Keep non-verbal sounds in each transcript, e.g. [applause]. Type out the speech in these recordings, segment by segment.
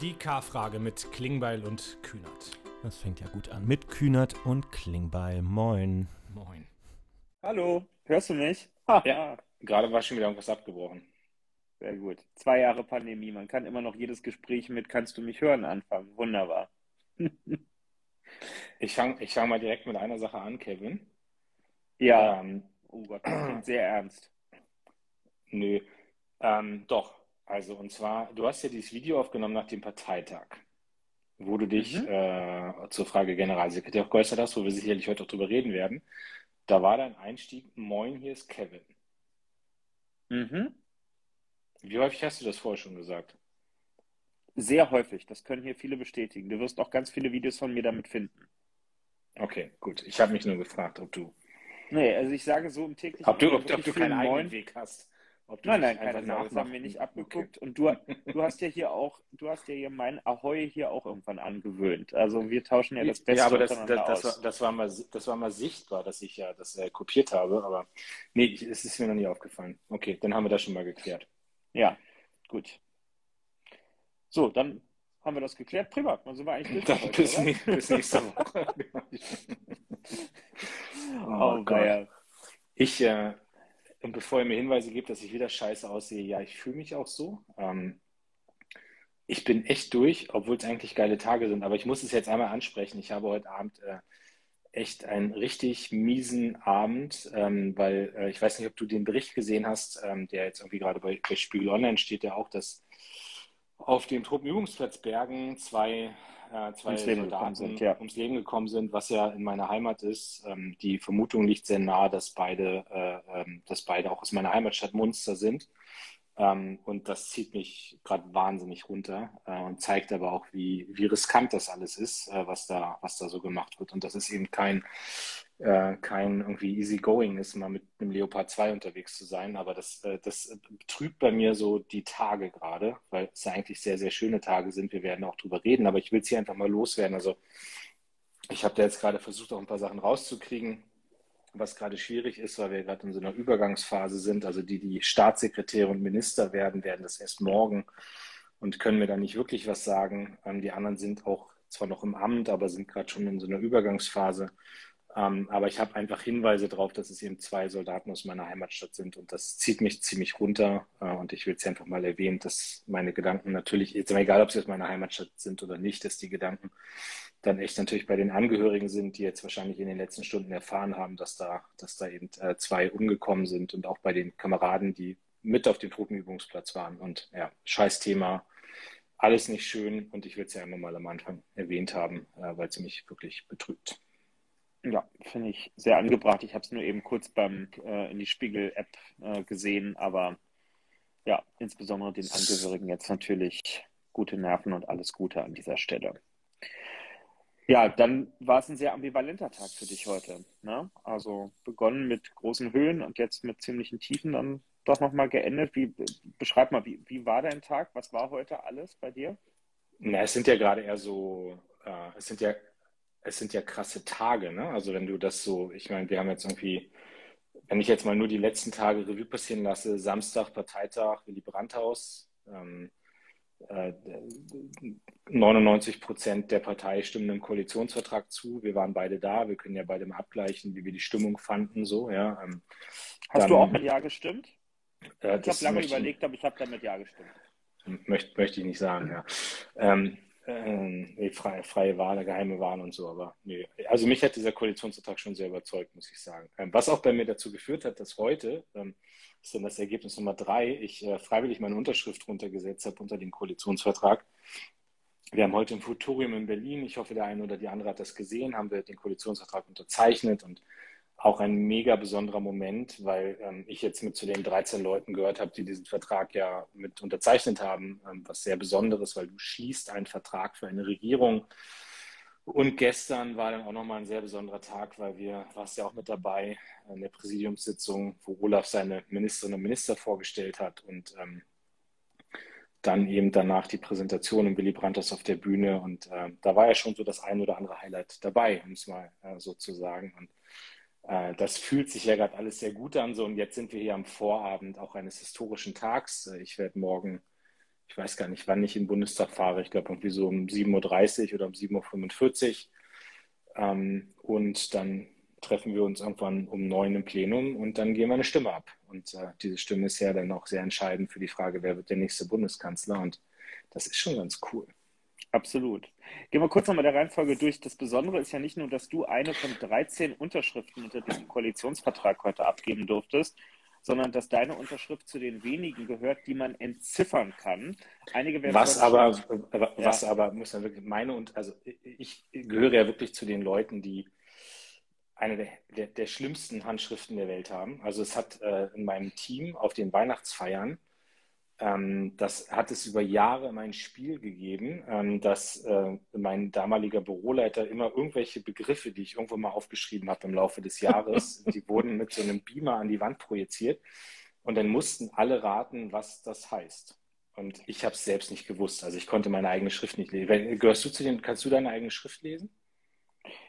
Die K-Frage mit Klingbeil und Kühnert. Das fängt ja gut an. Mit Kühnert und Klingbeil. Moin. Moin. Hallo, hörst du mich? Ja, gerade war schon wieder irgendwas abgebrochen. Sehr gut. Zwei Jahre Pandemie. Man kann immer noch jedes Gespräch mit Kannst du mich hören anfangen. Wunderbar. Ich fange ich fang mal direkt mit einer Sache an, Kevin. Ja. Ähm, Oh Gott, das klingt sehr ernst. nö. Ähm, doch. Also, und zwar, du hast ja dieses Video aufgenommen nach dem Parteitag, wo du dich Mhm. äh, zur Frage Generalsekretär geäußert hast, wo wir sicherlich heute auch drüber reden werden. Da war dein Einstieg, Moin, hier ist Kevin. Mhm. Wie häufig hast du das vorher schon gesagt? Sehr häufig. Das können hier viele bestätigen. Du wirst auch ganz viele Videos von mir damit finden. Okay, gut. Ich habe mich nur gefragt, ob du, Nee, also ich sage so im täglichen ob du, ob, ob du keinen eigenen Moin. Weg hast. Nein, nein, keine Sorge, das haben wir nicht Okay. abgeguckt. Und du, [laughs] du hast ja hier auch, du hast ja hier mein Ahoi hier auch irgendwann angewöhnt. Also wir tauschen ja das Beste Ja, aber das, das, das, war, das, war mal, das war mal sichtbar, dass ich ja das äh, kopiert habe, aber nee, es ist mir noch nie aufgefallen. Okay, dann haben wir das schon mal geklärt. Ja, gut. So, dann haben wir das geklärt. Prima, dann sind wir eigentlich durch heute, bis, nie- bis nächste Woche. [laughs] [laughs] Oh, Gott. weia. Ich, äh, und bevor ihr mir Hinweise gebt, dass ich wieder scheiße aussehe, ja, ich fühle mich auch so. Ähm, ich bin echt durch, obwohl es eigentlich geile Tage sind, aber ich muss es jetzt einmal ansprechen. Ich habe heute Abend äh, echt einen richtig miesen Abend, ähm, weil äh, ich weiß nicht, ob du den Bericht gesehen hast, ähm, der jetzt irgendwie gerade bei, bei Spiegel Online steht, ja auch, dass auf dem Truppenübungsplatz Bergen zwei, äh, zwei Ums Leben gekommen Soldaten sind, ja. ums Leben gekommen sind, was ja in meiner Heimat ist. Ähm, die Vermutung liegt sehr nahe, dass beide, äh, ähm, dass beide auch aus meiner Heimatstadt Munster sind. Ähm, und das zieht mich gerade wahnsinnig runter äh, und zeigt aber auch, wie, wie riskant das alles ist, äh, was da, was da so gemacht wird. Und das ist eben kein, äh, kein irgendwie easy going ist, mal mit einem Leopard 2 unterwegs zu sein. Aber das, äh, das betrübt bei mir so die Tage gerade, weil es ja eigentlich sehr, sehr schöne Tage sind. Wir werden auch drüber reden, aber ich will es hier einfach mal loswerden. Also ich habe da jetzt gerade versucht, auch ein paar Sachen rauszukriegen, was gerade schwierig ist, weil wir gerade in so einer Übergangsphase sind. Also die, die Staatssekretäre und Minister werden, werden das erst morgen und können mir da nicht wirklich was sagen. Ähm, die anderen sind auch zwar noch im Amt, aber sind gerade schon in so einer Übergangsphase. Ähm, aber ich habe einfach Hinweise darauf, dass es eben zwei Soldaten aus meiner Heimatstadt sind und das zieht mich ziemlich runter. Äh, und ich will es einfach mal erwähnen, dass meine Gedanken natürlich, jetzt egal, ob sie aus meiner Heimatstadt sind oder nicht, dass die Gedanken dann echt natürlich bei den Angehörigen sind, die jetzt wahrscheinlich in den letzten Stunden erfahren haben, dass da, dass da eben äh, zwei umgekommen sind und auch bei den Kameraden, die mit auf dem Truppenübungsplatz waren. Und ja, scheiß Thema, alles nicht schön und ich will es ja immer mal am Anfang erwähnt haben, äh, weil es mich wirklich betrübt. Ja, finde ich sehr angebracht. Ich habe es nur eben kurz beim äh, in die Spiegel-App äh, gesehen, aber ja, insbesondere den Angehörigen jetzt natürlich gute Nerven und alles Gute an dieser Stelle. Ja, dann war es ein sehr ambivalenter Tag für dich heute. Ne? Also begonnen mit großen Höhen und jetzt mit ziemlichen Tiefen, dann doch nochmal geendet. Wie, beschreib mal, wie, wie war dein Tag? Was war heute alles bei dir? Na, es sind ja gerade eher so, äh, es sind ja, es sind ja krasse Tage, ne? Also wenn du das so, ich meine, wir haben jetzt irgendwie, wenn ich jetzt mal nur die letzten Tage Revue passieren lasse, Samstag Parteitag, Willy Brandt-Haus, ähm, äh, 99 Prozent der Partei stimmen dem Koalitionsvertrag zu. Wir waren beide da. Wir können ja beide mal abgleichen, wie wir die Stimmung fanden. So, ja. Ähm, Hast dann, du auch mit Ja gestimmt? äh, Ich habe lange überlegt, aber ich habe damit Ja gestimmt. Möchte, möchte ich nicht sagen, ja. Ähm, ähm, nee, freie, freie Wahl, geheime Wahl und so, aber nee. Also mich hat dieser Koalitionsvertrag schon sehr überzeugt, muss ich sagen. Ähm, was auch bei mir dazu geführt hat, dass heute, ähm, ist dann das Ergebnis Nummer drei, ich äh, freiwillig meine Unterschrift runtergesetzt habe unter den Koalitionsvertrag. Wir haben heute im Futurium in Berlin, ich hoffe, der eine oder die andere hat das gesehen, haben wir den Koalitionsvertrag unterzeichnet und auch ein mega besonderer Moment, weil ähm, ich jetzt mit zu den 13 Leuten gehört habe, die diesen Vertrag ja mit unterzeichnet haben, ähm, was sehr Besonderes, weil du schließt einen Vertrag für eine Regierung. Und gestern war dann auch nochmal ein sehr besonderer Tag, weil wir, warst ja auch mit dabei, in der Präsidiumssitzung, wo Olaf seine Ministerinnen und Minister vorgestellt hat und ähm, dann eben danach die Präsentation im Willy Brandt auf der Bühne. Und äh, da war ja schon so das ein oder andere Highlight dabei, um es mal äh, so zu sagen. Und äh, das fühlt sich ja gerade alles sehr gut an. So, und jetzt sind wir hier am Vorabend auch eines historischen Tags. Ich werde morgen ich weiß gar nicht, wann ich in den Bundestag fahre. Ich glaube irgendwie so um 7.30 Uhr oder um 7.45 Uhr. Ähm, und dann treffen wir uns irgendwann um neun im Plenum und dann geben wir eine Stimme ab. Und äh, diese Stimme ist ja dann auch sehr entscheidend für die Frage, wer wird der nächste Bundeskanzler. Und das ist schon ganz cool. Absolut. Gehen wir kurz nochmal der Reihenfolge durch. Das Besondere ist ja nicht nur, dass du eine von 13 Unterschriften unter diesem Koalitionsvertrag heute abgeben durftest, sondern dass deine Unterschrift zu den wenigen gehört, die man entziffern kann. Einige werden was aber, was ja. aber muss man wirklich meine und also ich gehöre ja wirklich zu den Leuten, die eine der, der, der schlimmsten Handschriften der Welt haben. Also es hat äh, in meinem Team auf den Weihnachtsfeiern ähm, das hat es über Jahre mein Spiel gegeben, ähm, dass äh, mein damaliger Büroleiter immer irgendwelche Begriffe, die ich irgendwo mal aufgeschrieben habe im Laufe des Jahres, [laughs] die wurden mit so einem Beamer an die Wand projiziert und dann mussten alle raten, was das heißt. Und ich habe es selbst nicht gewusst. Also ich konnte meine eigene Schrift nicht lesen. Gehörst du zu den, kannst du deine eigene Schrift lesen?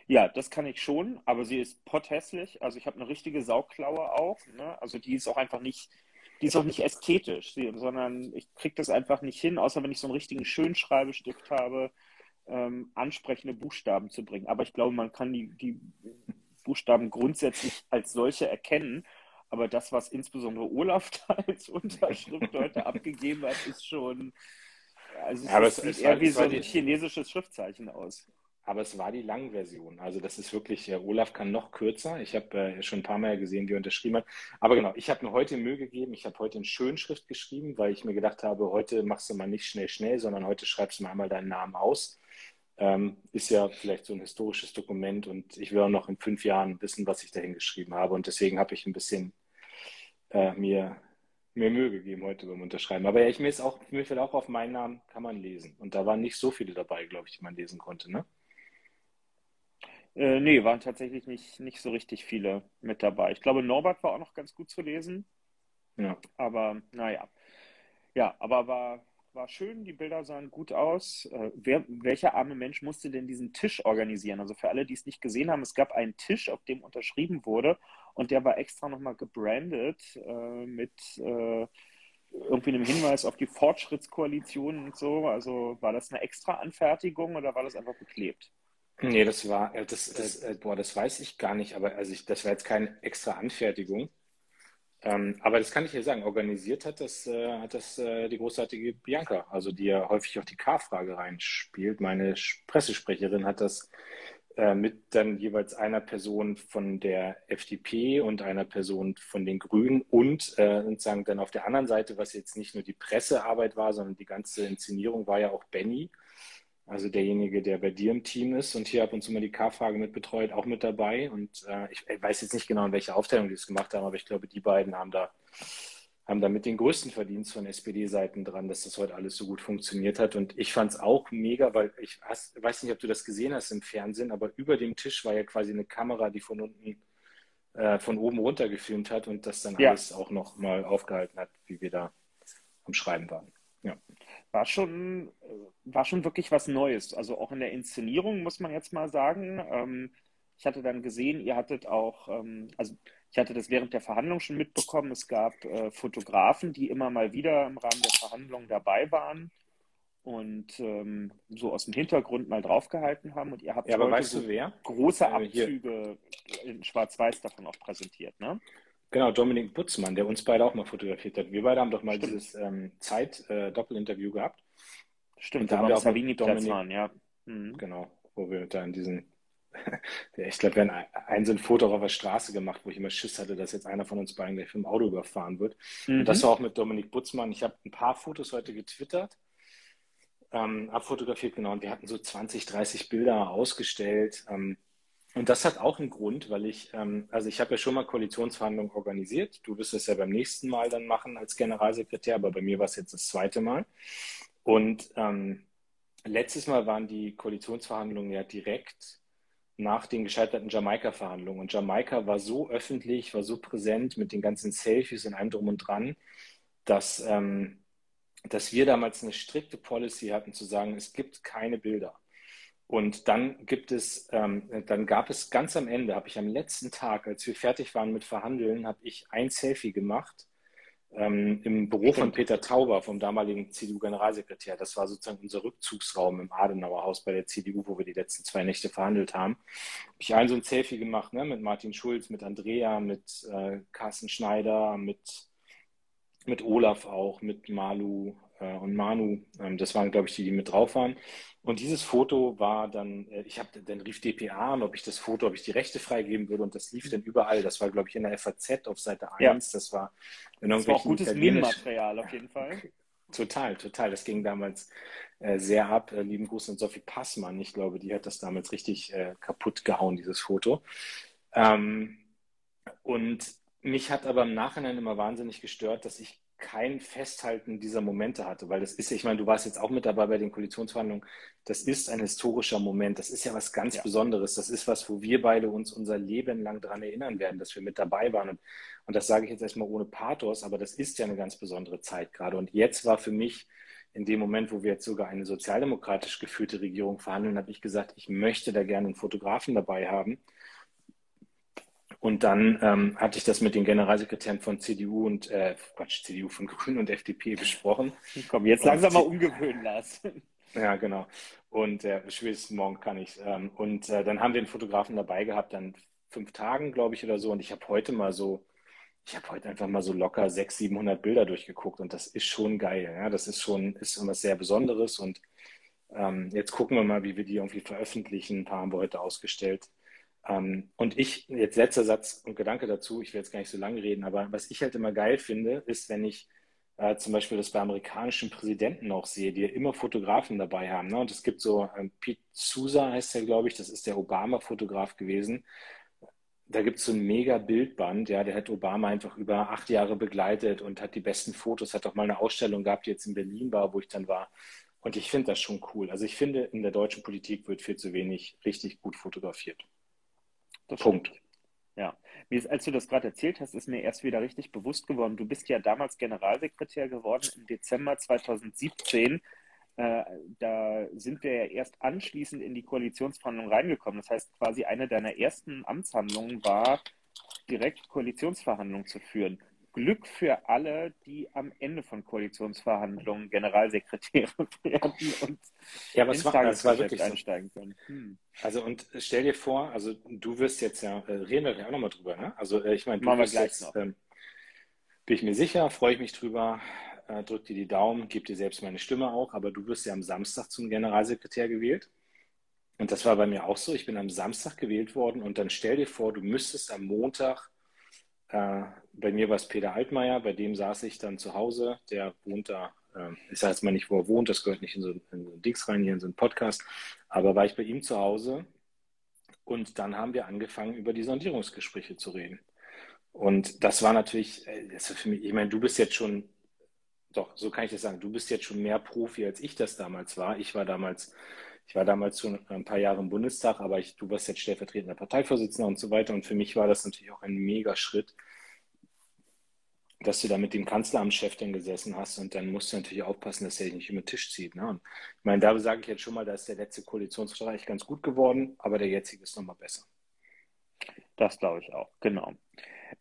Ja, das kann ich schon, aber sie ist potthässlich. Also ich habe eine richtige Sauklaue auch. Ne? Also die ist auch einfach nicht, die ist auch nicht ästhetisch, sondern ich kriege das einfach nicht hin, außer wenn ich so einen richtigen Schönschreibestift habe, ähm, ansprechende Buchstaben zu bringen. Aber ich glaube, man kann die, die Buchstaben grundsätzlich als solche erkennen. Aber das, was insbesondere Olaf da als Unterschrift heute [laughs] abgegeben hat, ist schon. Also es, ja, es sieht eher wie so ein chinesisches Schriftzeichen aus aber es war die Langversion. Also das ist wirklich, äh, Olaf kann noch kürzer. Ich habe äh, schon ein paar Mal gesehen, wie er unterschrieben hat. Aber genau, ich habe mir heute Mühe gegeben. Ich habe heute in Schönschrift geschrieben, weil ich mir gedacht habe, heute machst du mal nicht schnell, schnell, sondern heute schreibst du mal einmal deinen Namen aus. Ähm, ist ja vielleicht so ein historisches Dokument und ich will auch noch in fünf Jahren wissen, was ich dahin geschrieben habe. Und deswegen habe ich ein bisschen äh, mir, mir Mühe gegeben heute beim Unterschreiben. Aber ja, ich mir ist auch, mir fällt auch auf meinen Namen, kann man lesen. Und da waren nicht so viele dabei, glaube ich, die man lesen konnte, ne? Äh, nee, waren tatsächlich nicht, nicht so richtig viele mit dabei. Ich glaube, Norbert war auch noch ganz gut zu lesen. Ja. Aber naja. Ja, aber war, war schön, die Bilder sahen gut aus. Äh, wer, welcher arme Mensch musste denn diesen Tisch organisieren? Also für alle, die es nicht gesehen haben, es gab einen Tisch, auf dem unterschrieben wurde und der war extra nochmal gebrandet äh, mit äh, irgendwie einem Hinweis auf die Fortschrittskoalition und so. Also war das eine extra Anfertigung oder war das einfach beklebt? Nee, das war, äh, das, das, äh, boah, das weiß ich gar nicht, aber also ich, das war jetzt keine extra Anfertigung. Ähm, aber das kann ich dir sagen, organisiert hat das, äh, hat das äh, die großartige Bianca, also die ja häufig auch die K-Frage reinspielt. Meine Pressesprecherin hat das äh, mit dann jeweils einer Person von der FDP und einer Person von den Grünen und äh, sozusagen dann auf der anderen Seite, was jetzt nicht nur die Pressearbeit war, sondern die ganze Inszenierung war ja auch Benny also derjenige, der bei dir im Team ist und hier ab und zu mal die K-Frage mit betreut, auch mit dabei. Und äh, ich, ich, weiß jetzt nicht genau, in welcher Aufteilung die es gemacht haben, aber ich glaube, die beiden haben da, haben da mit den größten Verdienst von SPD-Seiten dran, dass das heute alles so gut funktioniert hat. Und ich fand es auch mega, weil ich hast, weiß nicht, ob du das gesehen hast im Fernsehen, aber über dem Tisch war ja quasi eine Kamera, die von unten, äh, von oben runter gefilmt hat und das dann ja. alles auch noch mal aufgehalten hat, wie wir da am Schreiben waren. Ja war schon, war schon wirklich was Neues. Also auch in der Inszenierung muss man jetzt mal sagen. Ähm, ich hatte dann gesehen, ihr hattet auch, ähm, also ich hatte das während der Verhandlung schon mitbekommen, es gab äh, Fotografen, die immer mal wieder im Rahmen der Verhandlungen dabei waren und ähm, so aus dem Hintergrund mal draufgehalten haben. Und ihr habt ja, aber weißt so du wer? große Abzüge äh, in Schwarz-Weiß davon auch präsentiert, ne? Genau, Dominik Butzmann, der uns beide auch mal fotografiert hat. Wir beide haben doch mal Stimmt. dieses ähm, Zeit-Doppelinterview äh, gehabt. Stimmt, und da haben wir auch Savini Dominik, waren, ja. Mhm. Genau, wo wir da in diesen, [laughs] ich glaube, wir haben ein so ein Foto auf der Straße gemacht, wo ich immer Schiss hatte, dass jetzt einer von uns beiden gleich vom Auto überfahren wird. Mhm. Und das war auch mit Dominik Butzmann. Ich habe ein paar Fotos heute getwittert, ähm, abfotografiert, genau, und wir hatten so 20, 30 Bilder ausgestellt. Ähm, und das hat auch einen Grund, weil ich, ähm, also ich habe ja schon mal Koalitionsverhandlungen organisiert. Du wirst es ja beim nächsten Mal dann machen als Generalsekretär, aber bei mir war es jetzt das zweite Mal. Und ähm, letztes Mal waren die Koalitionsverhandlungen ja direkt nach den gescheiterten Jamaika-Verhandlungen. Und Jamaika war so öffentlich, war so präsent mit den ganzen Selfies und allem drum und dran, dass, ähm, dass wir damals eine strikte Policy hatten zu sagen, es gibt keine Bilder. Und dann gibt es, ähm, dann gab es ganz am Ende, habe ich am letzten Tag, als wir fertig waren mit Verhandeln, habe ich ein Selfie gemacht ähm, im Büro Stimmt. von Peter Tauber, vom damaligen CDU-Generalsekretär. Das war sozusagen unser Rückzugsraum im Adenauer Haus bei der CDU, wo wir die letzten zwei Nächte verhandelt haben. Habe ich ein so ein Selfie gemacht ne, mit Martin Schulz, mit Andrea, mit äh, Carsten Schneider, mit, mit Olaf auch, mit Malu äh, und Manu. Ähm, das waren, glaube ich, die, die mit drauf waren. Und dieses Foto war dann, äh, ich habe dann rief DPA an, ob ich das Foto, ob ich die Rechte freigeben würde und das lief dann überall. Das war, glaube ich, in der FAZ auf Seite 1. Ja. Das war, das war auch gutes Meme-Material auf jeden Fall. [laughs] Total, total. Das ging damals äh, sehr ab. Äh, lieben Gruß an Sophie Passmann. Ich glaube, die hat das damals richtig äh, kaputt gehauen, dieses Foto. Ähm, und mich hat aber im Nachhinein immer wahnsinnig gestört, dass ich kein Festhalten dieser Momente hatte, weil das ist, ich meine, du warst jetzt auch mit dabei bei den Koalitionsverhandlungen, das ist ein historischer Moment, das ist ja was ganz ja. Besonderes, das ist was, wo wir beide uns unser Leben lang daran erinnern werden, dass wir mit dabei waren. Und, und das sage ich jetzt erstmal ohne Pathos, aber das ist ja eine ganz besondere Zeit gerade. Und jetzt war für mich in dem Moment, wo wir jetzt sogar eine sozialdemokratisch geführte Regierung verhandeln, habe ich gesagt, ich möchte da gerne einen Fotografen dabei haben, und dann ähm, hatte ich das mit den Generalsekretären von CDU und äh, Quatsch, CDU von [laughs] Grünen und FDP besprochen. Komm, jetzt langsam mal umgewöhnen lassen. Ja, genau. Und äh, spätestens morgen kann ich. Ähm, und äh, dann haben wir einen Fotografen dabei gehabt, dann fünf Tagen, glaube ich, oder so. Und ich habe heute mal so, ich habe heute einfach mal so locker 600, 700 Bilder durchgeguckt. Und das ist schon geil. Ja? Das ist schon, ist schon was sehr Besonderes. Und ähm, jetzt gucken wir mal, wie wir die irgendwie veröffentlichen. Ein paar haben wir heute ausgestellt. Ähm, und ich, jetzt letzter Satz und Gedanke dazu, ich will jetzt gar nicht so lange reden, aber was ich halt immer geil finde, ist, wenn ich äh, zum Beispiel das bei amerikanischen Präsidenten auch sehe, die ja immer Fotografen dabei haben. Ne? Und es gibt so, ähm, Pete Sousa heißt der, glaube ich, das ist der Obama-Fotograf gewesen. Da gibt es so ein mega Bildband, ja, der hat Obama einfach über acht Jahre begleitet und hat die besten Fotos, hat auch mal eine Ausstellung gehabt, die jetzt in Berlin war, wo ich dann war. Und ich finde das schon cool. Also ich finde, in der deutschen Politik wird viel zu wenig richtig gut fotografiert. Das Punkt. Ja, als du das gerade erzählt hast, ist mir erst wieder richtig bewusst geworden. Du bist ja damals Generalsekretär geworden im Dezember 2017. Äh, da sind wir ja erst anschließend in die Koalitionsverhandlungen reingekommen. Das heißt, quasi eine deiner ersten Amtshandlungen war, direkt Koalitionsverhandlungen zu führen. Glück für alle, die am Ende von Koalitionsverhandlungen Generalsekretäre [laughs] werden und ja, aber ins war, Tagesgeschäft einsteigen können. Hm. Also und stell dir vor, also du wirst jetzt ja, äh, reden wir ja auch nochmal drüber, ne? Also äh, ich meine, du wirst jetzt, ähm, bin ich mir sicher, freue ich mich drüber, äh, drück dir die Daumen, gib dir selbst meine Stimme auch, aber du wirst ja am Samstag zum Generalsekretär gewählt. Und das war bei mir auch so. Ich bin am Samstag gewählt worden und dann stell dir vor, du müsstest am Montag äh, bei mir war es Peter Altmaier, bei dem saß ich dann zu Hause. Der wohnt da, äh, ich sage jetzt mal nicht, wo er wohnt, das gehört nicht in so, in so ein Dings rein, hier in so einen Podcast. Aber war ich bei ihm zu Hause und dann haben wir angefangen, über die Sondierungsgespräche zu reden. Und das war natürlich, äh, das war für mich, ich meine, du bist jetzt schon, doch, so kann ich das sagen, du bist jetzt schon mehr Profi, als ich das damals war. Ich war damals ich war damals schon ein paar Jahre im Bundestag, aber ich, du warst jetzt stellvertretender Parteivorsitzender und so weiter. Und für mich war das natürlich auch ein Megaschritt, dass du da mit dem Kanzleramtschef dann gesessen hast und dann musst du natürlich aufpassen, dass er dich nicht über den Tisch zieht. Ne? Und ich meine, da sage ich jetzt schon mal, da ist der letzte Koalitionsstreich ganz gut geworden, aber der jetzige ist nochmal besser. Das glaube ich auch, genau.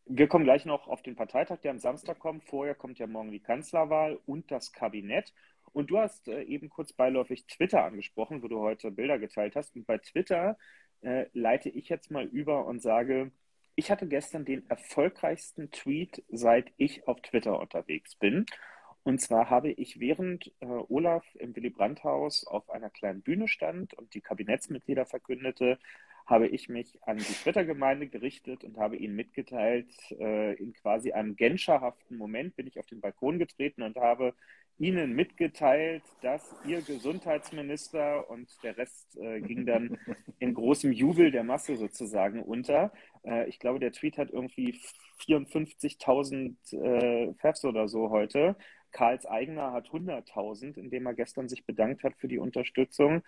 Wir kommen gleich noch auf den Parteitag, der am Samstag kommt. Vorher kommt ja morgen die Kanzlerwahl und das Kabinett. Und du hast äh, eben kurz beiläufig Twitter angesprochen, wo du heute Bilder geteilt hast. Und bei Twitter äh, leite ich jetzt mal über und sage, ich hatte gestern den erfolgreichsten Tweet, seit ich auf Twitter unterwegs bin. Und zwar habe ich während äh, Olaf im Willy Brandt-Haus auf einer kleinen Bühne stand und die Kabinettsmitglieder verkündete, habe ich mich an die Twitter-Gemeinde gerichtet und habe ihnen mitgeteilt, äh, in quasi einem genscherhaften Moment bin ich auf den Balkon getreten und habe Ihnen mitgeteilt, dass Ihr Gesundheitsminister und der Rest äh, ging dann in großem Jubel der Masse sozusagen unter. Äh, ich glaube, der Tweet hat irgendwie 54.000 äh, Fefs oder so heute. Karls eigener hat 100.000, indem er gestern sich bedankt hat für die Unterstützung.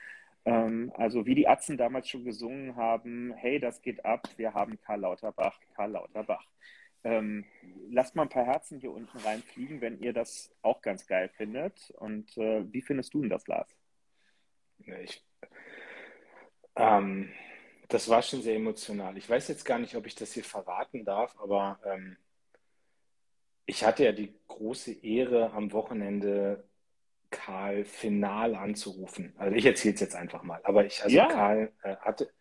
Ähm, also wie die Atzen damals schon gesungen haben, hey, das geht ab, wir haben Karl Lauterbach, Karl Lauterbach. Ähm, lasst mal ein paar Herzen hier unten reinfliegen, wenn ihr das auch ganz geil findet. Und äh, wie findest du denn das, Lars? Ich, ähm, das war schon sehr emotional. Ich weiß jetzt gar nicht, ob ich das hier verraten darf, aber ähm, ich hatte ja die große Ehre, am Wochenende Karl final anzurufen. Also ich erzähle es jetzt einfach mal. Aber ich, also Ja. Karl äh, hatte,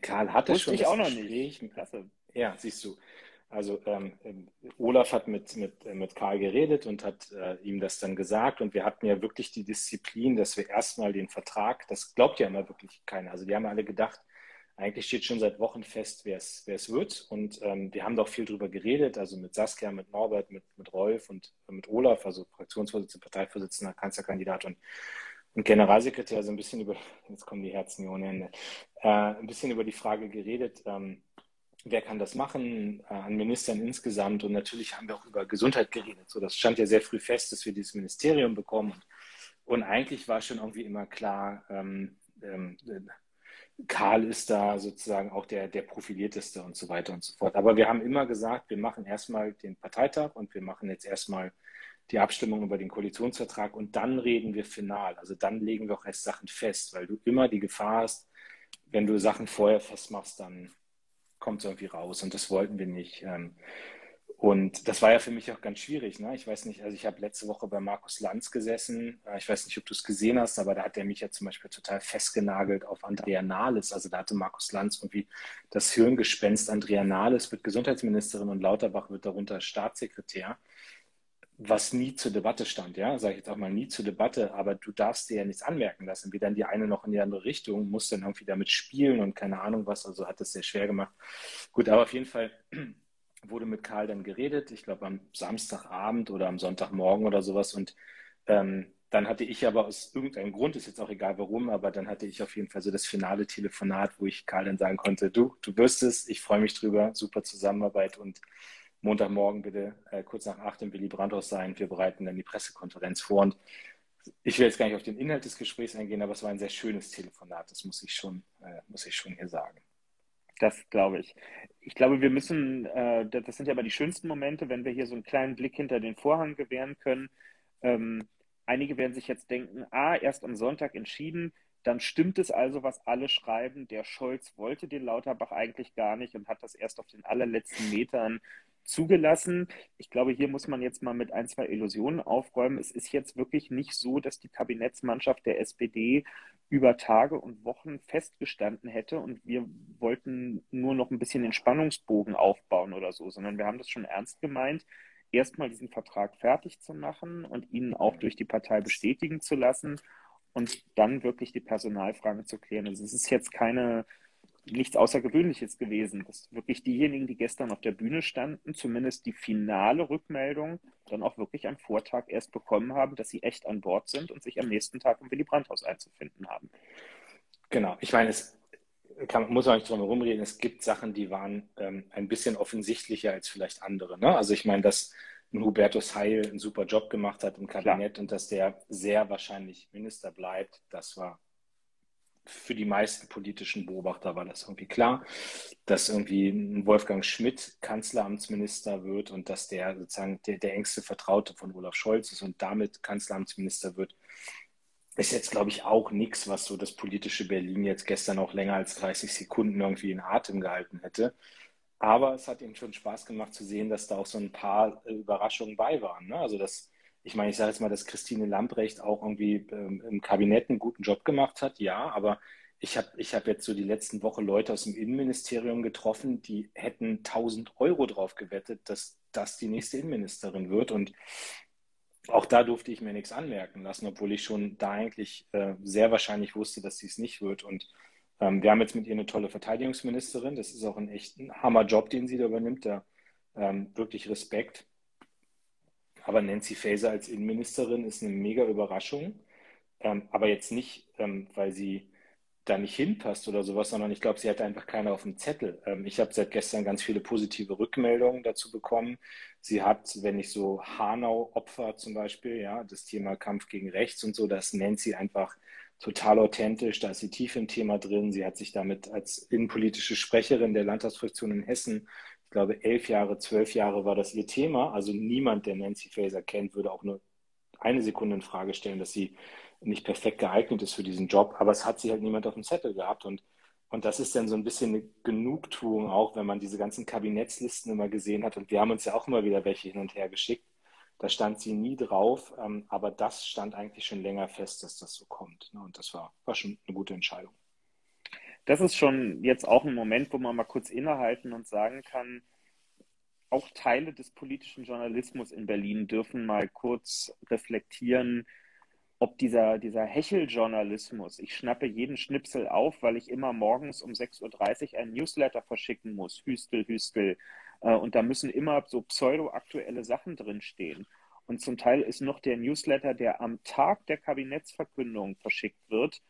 Karl hatte Wusste schon ich das auch noch Gespräch nicht. Klasse. Ja, siehst du. Also ähm, ähm, Olaf hat mit, mit, äh, mit Karl geredet und hat äh, ihm das dann gesagt. Und wir hatten ja wirklich die Disziplin, dass wir erstmal den Vertrag, das glaubt ja immer wirklich keiner. Also die haben alle gedacht, eigentlich steht schon seit Wochen fest, wer es wird. Und ähm, wir haben doch viel drüber geredet, also mit Saskia, mit Norbert, mit, mit Rolf und äh, mit Olaf, also Fraktionsvorsitzender, Parteivorsitzender, Kanzlerkandidat und, und Generalsekretär, also ein bisschen über, [laughs] jetzt kommen die Herzen hier ohne Ende, äh, ein bisschen über die Frage geredet, ähm, wer kann das machen, äh, an Ministern insgesamt. Und natürlich haben wir auch über Gesundheit geredet. So, das stand ja sehr früh fest, dass wir dieses Ministerium bekommen. Und eigentlich war schon irgendwie immer klar, ähm, ähm, Karl ist da sozusagen auch der, der profilierteste und so weiter und so fort. Aber wir haben immer gesagt, wir machen erstmal den Parteitag und wir machen jetzt erstmal die Abstimmung über den Koalitionsvertrag und dann reden wir final. Also dann legen wir auch erst Sachen fest, weil du immer die Gefahr hast, wenn du Sachen vorher festmachst, dann kommt es irgendwie raus und das wollten wir nicht. Ähm, Und das war ja für mich auch ganz schwierig. Ne? Ich weiß nicht, also ich habe letzte Woche bei Markus Lanz gesessen. Äh, Ich weiß nicht, ob du es gesehen hast, aber da hat er mich ja zum Beispiel total festgenagelt auf Andrea Nahles. Also da hatte Markus Lanz irgendwie das Hirngespenst. Andrea Nahles wird Gesundheitsministerin und Lauterbach wird darunter Staatssekretär, was nie zur Debatte stand. Ja, sage ich jetzt auch mal nie zur Debatte, aber du darfst dir ja nichts anmerken lassen, weder in die eine noch in die andere Richtung, musst dann irgendwie damit spielen und keine Ahnung was. Also hat es sehr schwer gemacht. Gut, aber auf jeden Fall [clears throat] wurde mit Karl dann geredet, ich glaube am Samstagabend oder am Sonntagmorgen oder sowas. Und ähm, dann hatte ich aber aus irgendeinem Grund, ist jetzt auch egal warum, aber dann hatte ich auf jeden Fall so das finale Telefonat, wo ich Karl dann sagen konnte, du, du wirst es, ich freue mich drüber, super Zusammenarbeit und Montagmorgen bitte äh, kurz nach acht im Willy Brandt-Haus sein. Wir bereiten dann die Pressekonferenz vor. Und ich will jetzt gar nicht auf den Inhalt des Gesprächs eingehen, aber es war ein sehr schönes Telefonat, das muss ich schon, äh, muss ich schon hier sagen. Das glaube ich. Ich glaube, wir müssen, äh, das sind ja aber die schönsten Momente, wenn wir hier so einen kleinen Blick hinter den Vorhang gewähren können. Ähm, einige werden sich jetzt denken, ah, erst am Sonntag entschieden, dann stimmt es also, was alle schreiben. Der Scholz wollte den Lauterbach eigentlich gar nicht und hat das erst auf den allerletzten Metern zugelassen. Ich glaube, hier muss man jetzt mal mit ein, zwei Illusionen aufräumen. Es ist jetzt wirklich nicht so, dass die Kabinettsmannschaft der SPD über Tage und Wochen festgestanden hätte und wir wollten nur noch ein bisschen den Spannungsbogen aufbauen oder so, sondern wir haben das schon ernst gemeint, erstmal diesen Vertrag fertig zu machen und ihn auch durch die Partei bestätigen zu lassen und dann wirklich die Personalfrage zu klären. Also es ist jetzt keine nichts Außergewöhnliches gewesen, dass wirklich diejenigen, die gestern auf der Bühne standen, zumindest die finale Rückmeldung dann auch wirklich am Vortag erst bekommen haben, dass sie echt an Bord sind und sich am nächsten Tag im Willy Brandt-Haus einzufinden haben. Genau, ich meine, es kann, muss man nicht drum herum reden, es gibt Sachen, die waren ähm, ein bisschen offensichtlicher als vielleicht andere. Ne? Also ich meine, dass ein Hubertus Heil einen super Job gemacht hat im Kabinett Klar. und dass der sehr wahrscheinlich Minister bleibt, das war für die meisten politischen Beobachter war das irgendwie klar, dass irgendwie Wolfgang Schmidt Kanzleramtsminister wird und dass der sozusagen der, der engste Vertraute von Olaf Scholz ist und damit Kanzleramtsminister wird, ist jetzt, glaube ich, auch nichts, was so das politische Berlin jetzt gestern auch länger als 30 Sekunden irgendwie in Atem gehalten hätte. Aber es hat ihm schon Spaß gemacht zu sehen, dass da auch so ein paar äh, Überraschungen bei waren. Ne? Also dass ich meine, ich sage jetzt mal, dass Christine Lamprecht auch irgendwie ähm, im Kabinett einen guten Job gemacht hat, ja, aber ich habe ich hab jetzt so die letzten Woche Leute aus dem Innenministerium getroffen, die hätten 1000 Euro drauf gewettet, dass das die nächste Innenministerin wird. Und auch da durfte ich mir nichts anmerken lassen, obwohl ich schon da eigentlich äh, sehr wahrscheinlich wusste, dass sie es nicht wird. Und ähm, wir haben jetzt mit ihr eine tolle Verteidigungsministerin. Das ist auch ein echt ein Hammerjob, den sie da übernimmt. Da ähm, wirklich Respekt. Aber Nancy Faeser als Innenministerin ist eine mega Überraschung. Ähm, aber jetzt nicht, ähm, weil sie da nicht hinpasst oder sowas, sondern ich glaube, sie hatte einfach keiner auf dem Zettel. Ähm, ich habe seit gestern ganz viele positive Rückmeldungen dazu bekommen. Sie hat, wenn ich so Hanau-Opfer zum Beispiel, ja, das Thema Kampf gegen Rechts und so, das nennt sie einfach total authentisch, da ist sie tief im Thema drin. Sie hat sich damit als innenpolitische Sprecherin der Landtagsfraktion in Hessen glaube, elf Jahre, zwölf Jahre war das ihr Thema. Also niemand, der Nancy Faeser kennt, würde auch nur eine Sekunde in Frage stellen, dass sie nicht perfekt geeignet ist für diesen Job. Aber es hat sie halt niemand auf dem Zettel gehabt. Und und das ist dann so ein bisschen eine Genugtuung auch, wenn man diese ganzen Kabinettslisten immer gesehen hat. Und wir haben uns ja auch immer wieder welche hin und her geschickt. Da stand sie nie drauf, ähm, aber das stand eigentlich schon länger fest, dass das so kommt. Ne? Und das war, war schon eine gute Entscheidung. Das ist schon jetzt auch ein Moment, wo man mal kurz innehalten und sagen kann, auch Teile des politischen Journalismus in Berlin dürfen mal kurz reflektieren, ob dieser, dieser Hecheljournalismus, ich schnappe jeden Schnipsel auf, weil ich immer morgens um 6.30 Uhr ein Newsletter verschicken muss, Hüstel, Hüstel. Äh, und da müssen immer so pseudo-aktuelle Sachen drinstehen. Und zum Teil ist noch der Newsletter, der am Tag der Kabinettsverkündung verschickt wird,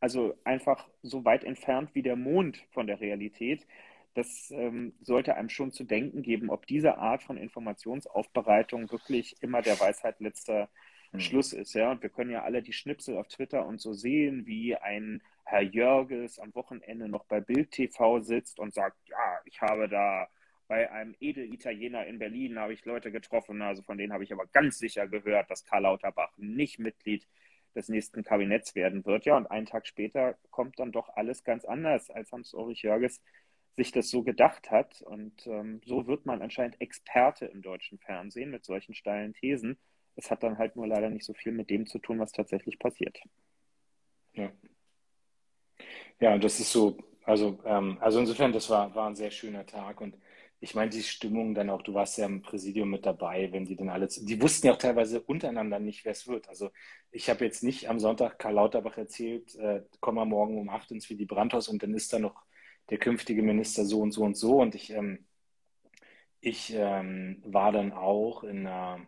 also einfach so weit entfernt wie der Mond von der Realität. Das ähm, sollte einem schon zu denken geben, ob diese Art von Informationsaufbereitung wirklich immer der Weisheit letzter hm. Schluss ist. Ja? Und wir können ja alle die Schnipsel auf Twitter und so sehen, wie ein Herr Jörges am Wochenende noch bei Bild TV sitzt und sagt, ja, ich habe da bei einem Edelitaliener in Berlin habe ich Leute getroffen, also von denen habe ich aber ganz sicher gehört, dass Karl Lauterbach nicht Mitglied des nächsten Kabinetts werden wird. Ja, und einen Tag später kommt dann doch alles ganz anders, als Hans-Ulrich Jörges sich das so gedacht hat. Und ähm, so wird man anscheinend Experte im deutschen Fernsehen mit solchen steilen Thesen. Es hat dann halt nur leider nicht so viel mit dem zu tun, was tatsächlich passiert. Ja. Ja, das ist so, also, ähm, also insofern, das war, war ein sehr schöner Tag und ich meine, die Stimmung dann auch, du warst ja im Präsidium mit dabei, wenn die dann alle, die wussten ja auch teilweise untereinander nicht, wer es wird. Also ich habe jetzt nicht am Sonntag Karl Lauterbach erzählt, äh, komm mal morgen um acht ins Willy Brandt-Haus und dann ist da noch der künftige Minister so und so und so und ich, ähm, ich ähm, war dann auch in einer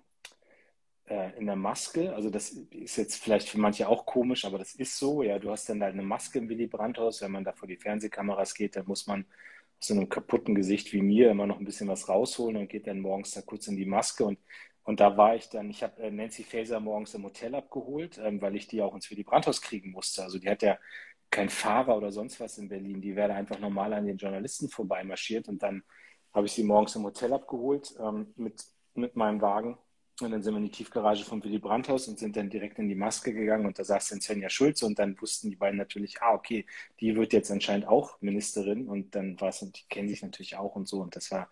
äh, in der Maske. Also das ist jetzt vielleicht für manche auch komisch, aber das ist so. Ja, du hast dann halt eine Maske im Willy Brandt-Haus. Wenn man da vor die Fernsehkameras geht, dann muss man aus so einem kaputten Gesicht wie mir immer noch ein bisschen was rausholen und geht dann morgens da kurz in die Maske und und da war ich dann, ich habe äh, Nancy Faeser morgens im Hotel abgeholt, ähm, weil ich die auch ins Willy Brandt-Haus kriegen musste. Also die hat ja kein Fahrer oder sonst was in Berlin. Die wäre einfach normal an den Journalisten vorbeimarschiert und dann habe ich sie morgens im Hotel abgeholt ähm, mit, mit meinem Wagen und dann sind wir in die Tiefgarage vom Willy Brandt-Haus und sind dann direkt in die Maske gegangen und da saß dann Svenja Schulze und dann wussten die beiden natürlich, ah, okay, die wird jetzt anscheinend auch Ministerin und dann war es, die kennen sich natürlich auch und so und das war,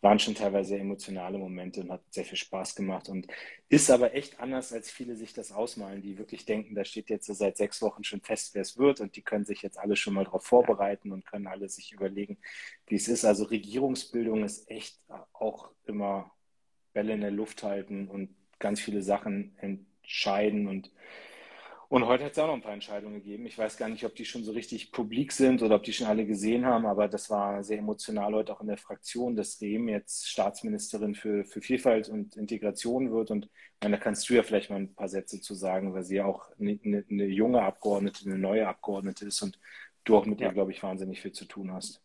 waren schon teilweise emotionale Momente und hat sehr viel Spaß gemacht und ist aber echt anders, als viele sich das ausmalen, die wirklich denken, da steht jetzt seit sechs Wochen schon fest, wer es wird und die können sich jetzt alle schon mal darauf vorbereiten und können alle sich überlegen, wie es ist. Also Regierungsbildung ist echt auch immer Bälle in der Luft halten und ganz viele Sachen entscheiden. Und, und heute hat es auch noch ein paar Entscheidungen gegeben. Ich weiß gar nicht, ob die schon so richtig publik sind oder ob die schon alle gesehen haben, aber das war sehr emotional heute auch in der Fraktion, dass Rehm jetzt Staatsministerin für, für Vielfalt und Integration wird. Und meine, da kannst du ja vielleicht mal ein paar Sätze zu sagen, weil sie ja auch eine, eine, junge Abgeordnete, eine neue Abgeordnete ist und du auch mit ja. ihr, glaube ich, wahnsinnig viel zu tun hast.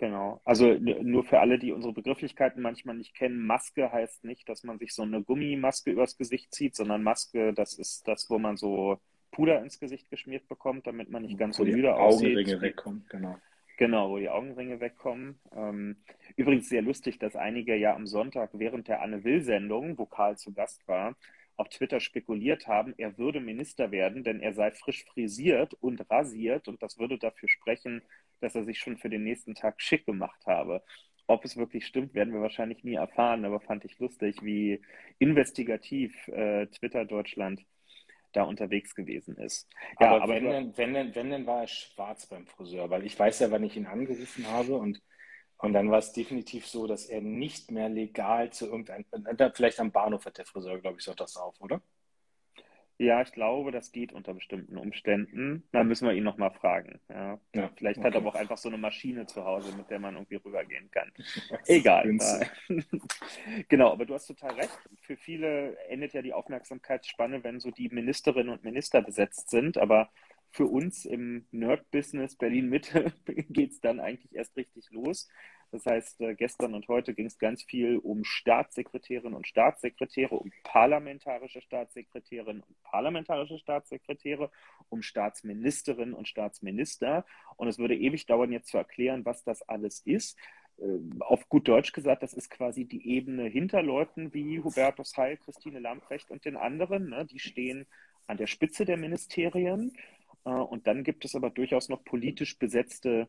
Genau. Also nur für alle, die unsere Begrifflichkeiten manchmal nicht kennen, Maske heißt nicht, dass man sich so eine Gummimaske übers Gesicht zieht, sondern Maske, das ist das, wo man so Puder ins Gesicht geschmiert bekommt, damit man nicht ganz wo so müde aussieht. Augenringe wegkommen, genau. Genau, wo die Augenringe wegkommen. Ähm, übrigens sehr lustig, dass einige ja am Sonntag während der Anne-Will-Sendung, wo Karl zu Gast war, auf Twitter spekuliert haben, er würde Minister werden, denn er sei frisch frisiert und rasiert und das würde dafür sprechen, dass er sich schon für den nächsten Tag schick gemacht habe. Ob es wirklich stimmt, werden wir wahrscheinlich nie erfahren, aber fand ich lustig, wie investigativ äh, Twitter Deutschland da unterwegs gewesen ist. Ja, aber, aber wenn, denn, wenn, denn, wenn denn war er schwarz beim Friseur, weil ich weiß ja, wann ich ihn angerufen habe und, und dann war es definitiv so, dass er nicht mehr legal zu irgendeinem, vielleicht am Bahnhof hat der Friseur, glaube ich, so das auf, oder? Ja, ich glaube, das geht unter bestimmten Umständen. Da müssen wir ihn nochmal fragen. Ja. ja Vielleicht okay. hat er aber auch einfach so eine Maschine zu Hause, mit der man irgendwie rübergehen kann. [laughs] Egal. [laughs] genau, aber du hast total recht. Für viele endet ja die Aufmerksamkeitsspanne, wenn so die Ministerinnen und Minister besetzt sind. Aber für uns im Nerd-Business Berlin-Mitte [laughs] geht es dann eigentlich erst richtig los. Das heißt, äh, gestern und heute ging es ganz viel um Staatssekretärinnen und Staatssekretäre, um parlamentarische Staatssekretärinnen und parlamentarische Staatssekretäre, um Staatsministerinnen und Staatsminister. Und es würde ewig dauern, jetzt zu erklären, was das alles ist. Ähm, auf gut Deutsch gesagt, das ist quasi die Ebene hinter Leuten wie Hubertus Heil, Christine Lamprecht und den anderen. Ne? Die stehen an der Spitze der Ministerien Äh, und dann gibt es aber durchaus noch politisch besetzte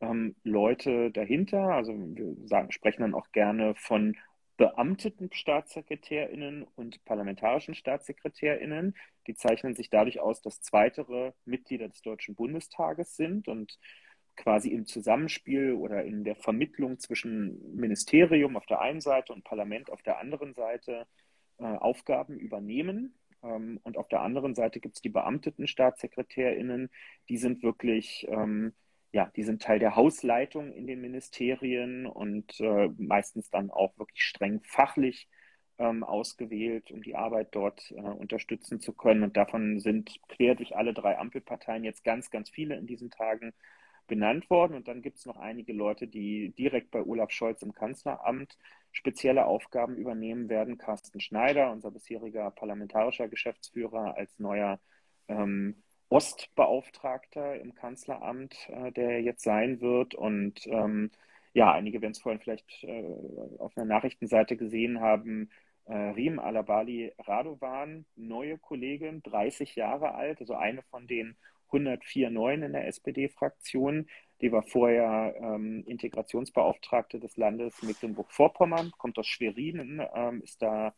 ähm, Leute dahinter. Also wir sagen, sprechen dann auch gerne von beamteten StaatssekretärInnen und parlamentarischen StaatssekretärInnen. Die zeichnen sich dadurch aus, dass zweitere Mitglieder des Deutschen Bundestages sind und quasi im Zusammenspiel oder in der Vermittlung zwischen Ministerium auf der einen Seite und Parlament auf der anderen Seite äh, Aufgaben übernehmen. Ähm, und auf der anderen Seite gibt es die beamteten StaatssekretärInnen, die sind wirklich ähm, ja, die sind Teil der Hausleitung in den Ministerien und äh, meistens dann auch wirklich streng fachlich ähm, ausgewählt, um die Arbeit dort äh, unterstützen zu können. Und davon sind quer durch alle drei Ampelparteien jetzt ganz, ganz viele in diesen Tagen benannt worden. Und dann gibt es noch einige Leute, die direkt bei Olaf Scholz im Kanzleramt spezielle Aufgaben übernehmen werden. Carsten Schneider, unser bisheriger parlamentarischer Geschäftsführer, als neuer ähm, Ostbeauftragter im Kanzleramt, äh, der jetzt sein wird. Und ähm, ja, einige werden es vorhin vielleicht äh, auf einer Nachrichtenseite gesehen haben. Äh, Riem Alabali Radovan, neue Kollegin, 30 Jahre alt, also eine von den 104 Neuen in der SPD-Fraktion. Die war vorher ähm, Integrationsbeauftragte des Landes Mecklenburg-Vorpommern, kommt aus Schwerin, ähm, ist da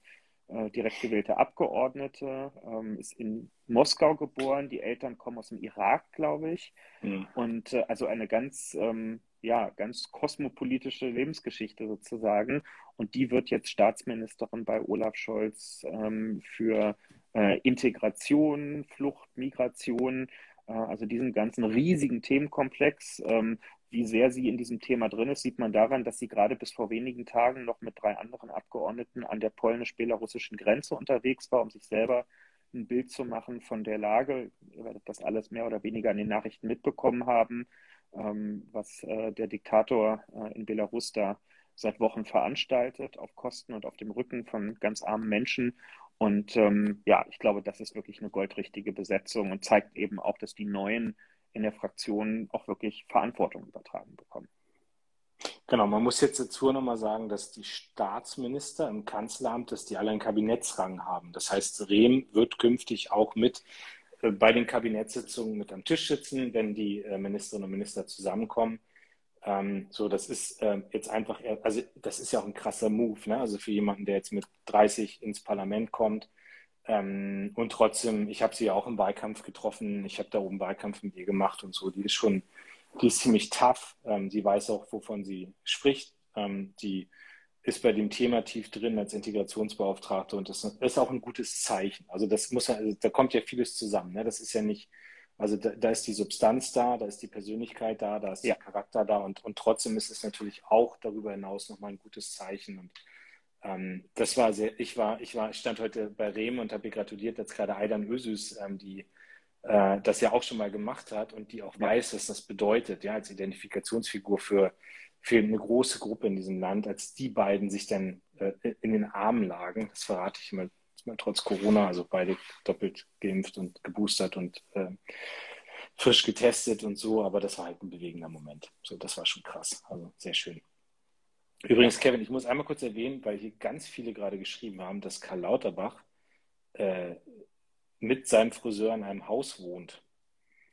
äh, direkt gewählte Abgeordnete, ähm, ist in Moskau geboren. Die Eltern kommen aus dem Irak, glaube ich. Mhm. Und äh, also eine ganz, ähm, ja, ganz kosmopolitische Lebensgeschichte sozusagen. Und die wird jetzt Staatsministerin bei Olaf Scholz ähm, für äh, Integration, Flucht, Migration, äh, also diesen ganzen riesigen Themenkomplex, ähm, wie sehr sie in diesem Thema drin ist, sieht man daran, dass sie gerade bis vor wenigen Tagen noch mit drei anderen Abgeordneten an der polnisch-belarussischen Grenze unterwegs war, um sich selber ein Bild zu machen von der Lage. Ihr werdet das alles mehr oder weniger in den Nachrichten mitbekommen haben, ähm, was äh, der Diktator äh, in Belarus da seit Wochen veranstaltet, auf Kosten und auf dem Rücken von ganz armen Menschen. Und ähm, ja, ich glaube, das ist wirklich eine goldrichtige Besetzung und zeigt eben auch, dass die neuen in der Fraktion auch wirklich Verantwortung übertragen bekommen. Genau, man muss jetzt dazu nochmal sagen, dass die Staatsminister im Kanzleramt, dass die alle einen Kabinettsrang haben. Das heißt, Rehm wird künftig auch mit äh, bei den Kabinettssitzungen mit am Tisch sitzen, wenn die äh, Ministerinnen und Minister zusammenkommen. Ähm, so, das ist äh, jetzt einfach, also das ist ja auch ein krasser Move, ne? Also für jemanden, der jetzt mit 30 ins Parlament kommt, ähm, und trotzdem, ich habe sie ja auch im Wahlkampf getroffen. Ich habe da oben Wahlkampf mit ihr gemacht und so. Die ist schon, die ist ziemlich tough. Ähm, sie weiß auch, wovon sie spricht. Ähm, die ist bei dem Thema tief drin als Integrationsbeauftragte und das ist auch ein gutes Zeichen. Also das muss also da kommt ja vieles zusammen. Ne? Das ist ja nicht, also da, da, ist die Substanz da, da ist die Persönlichkeit da, da ist ja. der Charakter da und, und trotzdem ist es natürlich auch darüber hinaus nochmal ein gutes Zeichen. Und ähm, das war sehr, ich war, ich war, ich stand heute bei Rehm und habe ihr gratuliert, dass gerade Aidan Ösüs, ähm, die äh, das ja auch schon mal gemacht hat und die auch ja. weiß, was das bedeutet, ja, als Identifikationsfigur für, für eine große Gruppe in diesem Land, als die beiden sich dann äh, in den Armen lagen, das verrate ich mal, mal trotz Corona, also beide doppelt geimpft und geboostert und äh, frisch getestet und so, aber das war halt ein bewegender Moment. So, das war schon krass. Also sehr schön. Übrigens, Kevin, ich muss einmal kurz erwähnen, weil hier ganz viele gerade geschrieben haben, dass Karl Lauterbach äh, mit seinem Friseur in einem Haus wohnt.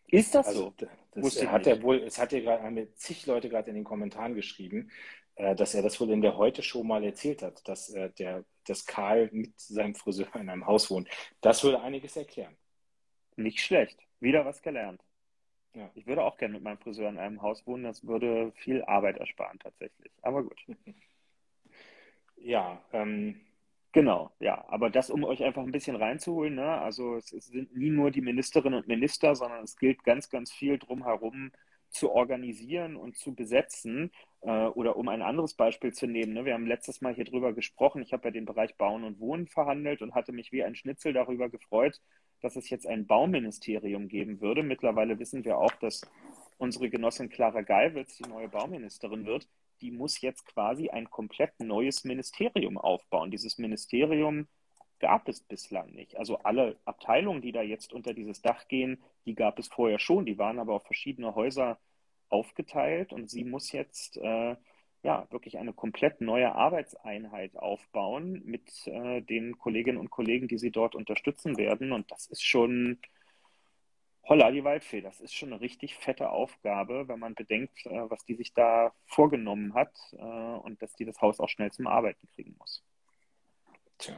Ist das also, so? Das, das hat er wohl, es hat ja gerade, zig Leute gerade in den Kommentaren geschrieben, äh, dass er das wohl in der Heute-Show mal erzählt hat, dass, äh, der, dass Karl mit seinem Friseur in einem Haus wohnt. Das würde einiges erklären. Nicht schlecht. Wieder was gelernt. Ja. Ich würde auch gerne mit meinem Friseur in einem Haus wohnen. Das würde viel Arbeit ersparen tatsächlich. Aber gut. [laughs] Ja, ähm, Genau, ja. Aber das, um euch einfach ein bisschen reinzuholen, ne? also es, es, sind nie nur die Ministerinnen und Minister, sondern es gilt ganz, ganz viel drumherum zu organisieren und zu besetzen. Äh, oder um ein anderes Beispiel zu nehmen, ne? wir haben letztes Mal hier drüber gesprochen. Ich habe ja den Bereich Bauen und Wohnen verhandelt und hatte mich wie ein Schnitzel darüber gefreut, dass es jetzt ein Bauministerium geben würde. Mittlerweile wissen wir auch, dass unsere Genossin Clara Geiwitz die neue Bauministerin wird. Die muss jetzt quasi ein komplett neues Ministerium aufbauen. Dieses Ministerium gab es bislang nicht. Also alle Abteilungen, die da jetzt unter dieses Dach gehen, die gab es vorher schon. Die waren aber auf verschiedene Häuser aufgeteilt und sie muss jetzt äh, ja, wirklich eine komplett neue Arbeitseinheit aufbauen mit äh, den Kolleginnen und Kollegen, die sie dort unterstützen werden. Und das ist schon Holla, die Waldfee, das ist schon eine richtig fette Aufgabe, wenn man bedenkt, äh, was die sich da vorgenommen hat äh, und dass die das Haus auch schnell zum Arbeiten kriegen muss. Tja.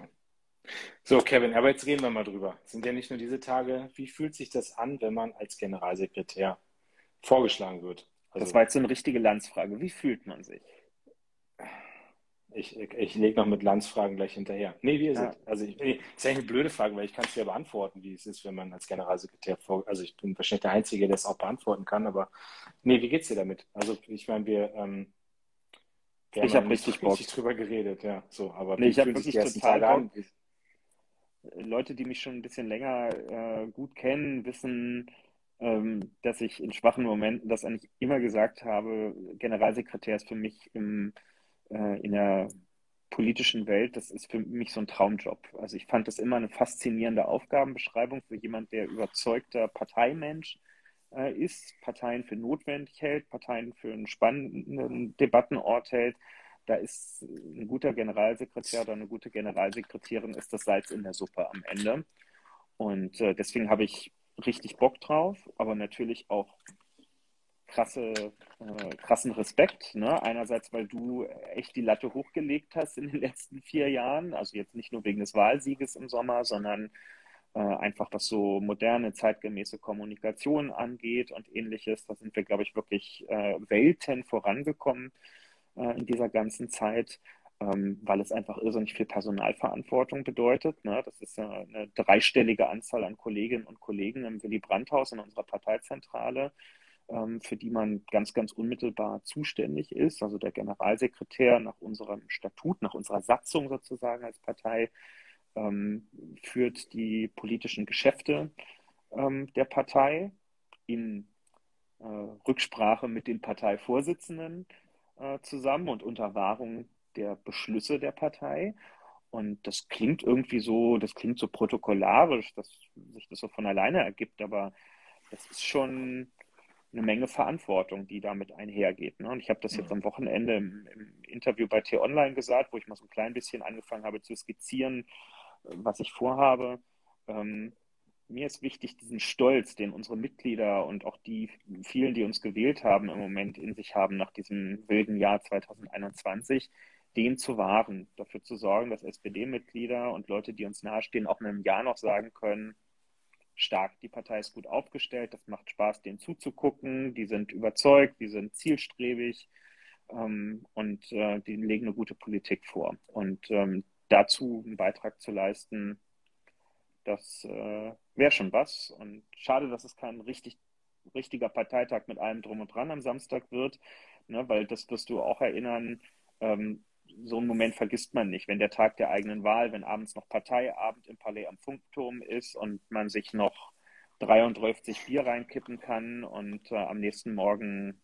So, Kevin, aber jetzt reden wir mal drüber. Es sind ja nicht nur diese Tage. Wie fühlt sich das an, wenn man als Generalsekretär vorgeschlagen wird? Also, das war jetzt so eine richtige Landsfrage. Wie fühlt man sich? Ich, ich lege noch mit Landsfragen gleich hinterher. Nee, wie ist ja. es? Also, ich, nee, das ist eigentlich eine blöde Frage, weil ich kann es ja beantworten, wie es ist, wenn man als Generalsekretär vor. Also, ich bin wahrscheinlich der Einzige, der es auch beantworten kann, aber nee, wie geht's dir damit? Also, ich meine, wir. Ähm, wir ich habe richtig Bock. richtig drüber geredet, ja. So, aber nee, ich habe wirklich total Bock. An? Leute, die mich schon ein bisschen länger äh, gut kennen, wissen, ähm, dass ich in schwachen Momenten das eigentlich immer gesagt habe, Generalsekretär ist für mich im äh, in der politischen Welt, das ist für mich so ein Traumjob. Also ich fand das immer eine faszinierende Aufgabenbeschreibung für jemand, der überzeugter Parteimensch äh, ist, Parteien für notwendig hält, Parteien für einen spannenden Debattenort hält. Da ist ein guter Generalsekretär oder eine gute Generalsekretärin ist das Salz in der Suppe am Ende. Und äh, deswegen habe ich richtig Bock drauf, aber natürlich auch krasse, äh, krassen Respekt. Ne? Einerseits, weil du echt die Latte hochgelegt hast in den letzten vier Jahren. Also jetzt nicht nur wegen des Wahlsieges im Sommer, sondern äh, einfach was so moderne, zeitgemäße Kommunikation angeht und ähnliches. Da sind wir, glaube ich, wirklich äh, Welten vorangekommen äh, in dieser ganzen Zeit. Ähm, weil es einfach irrsinnig viel Personalverantwortung bedeutet. Ne? Das ist eine dreistellige Anzahl an Kolleginnen und Kollegen im Willy Brandt-Haus in unserer Parteizentrale ähm, für die man ganz, ganz unmittelbar zuständig ist. Also der Generalsekretär nach unserem Statut, nach unserer Satzung sozusagen als Partei, ähm, führt die politischen Geschäfte ähm, der Partei in äh, Rücksprache mit den Parteivorsitzenden äh, zusammen und unter Wahrung der Beschlüsse der Partei. Und das klingt irgendwie so, das klingt so protokollarisch, dass sich das so von alleine ergibt, aber das ist schon eine Menge Verantwortung, die damit einhergeht. Ne? Und ich habe das jetzt am Wochenende im, im Interview bei T-Online gesagt, wo ich mal so ein klein bisschen angefangen habe zu skizzieren, was ich vorhabe. Ähm, mir ist wichtig, diesen Stolz, den unsere Mitglieder und auch die vielen, die uns gewählt haben, im Moment in sich haben nach diesem wilden Jahr 2021, den zu wahren, dafür zu sorgen, dass SPD-Mitglieder und Leute, die uns nahestehen, auch in einem Jahr noch sagen können, stark. Die Partei ist gut aufgestellt, das macht Spaß, denen zuzugucken. Die sind überzeugt, die sind zielstrebig ähm, und äh, die legen eine gute Politik vor. Und ähm, dazu einen Beitrag zu leisten, das äh, wäre schon was. Und schade, dass es kein richtig, richtiger Parteitag mit allem drum und dran am Samstag wird, ne, weil das wirst du auch erinnern. Ähm, so einen Moment vergisst man nicht, wenn der Tag der eigenen Wahl, wenn abends noch Parteiabend im Palais am Funkturm ist und man sich noch 33 Bier reinkippen kann und äh, am nächsten Morgen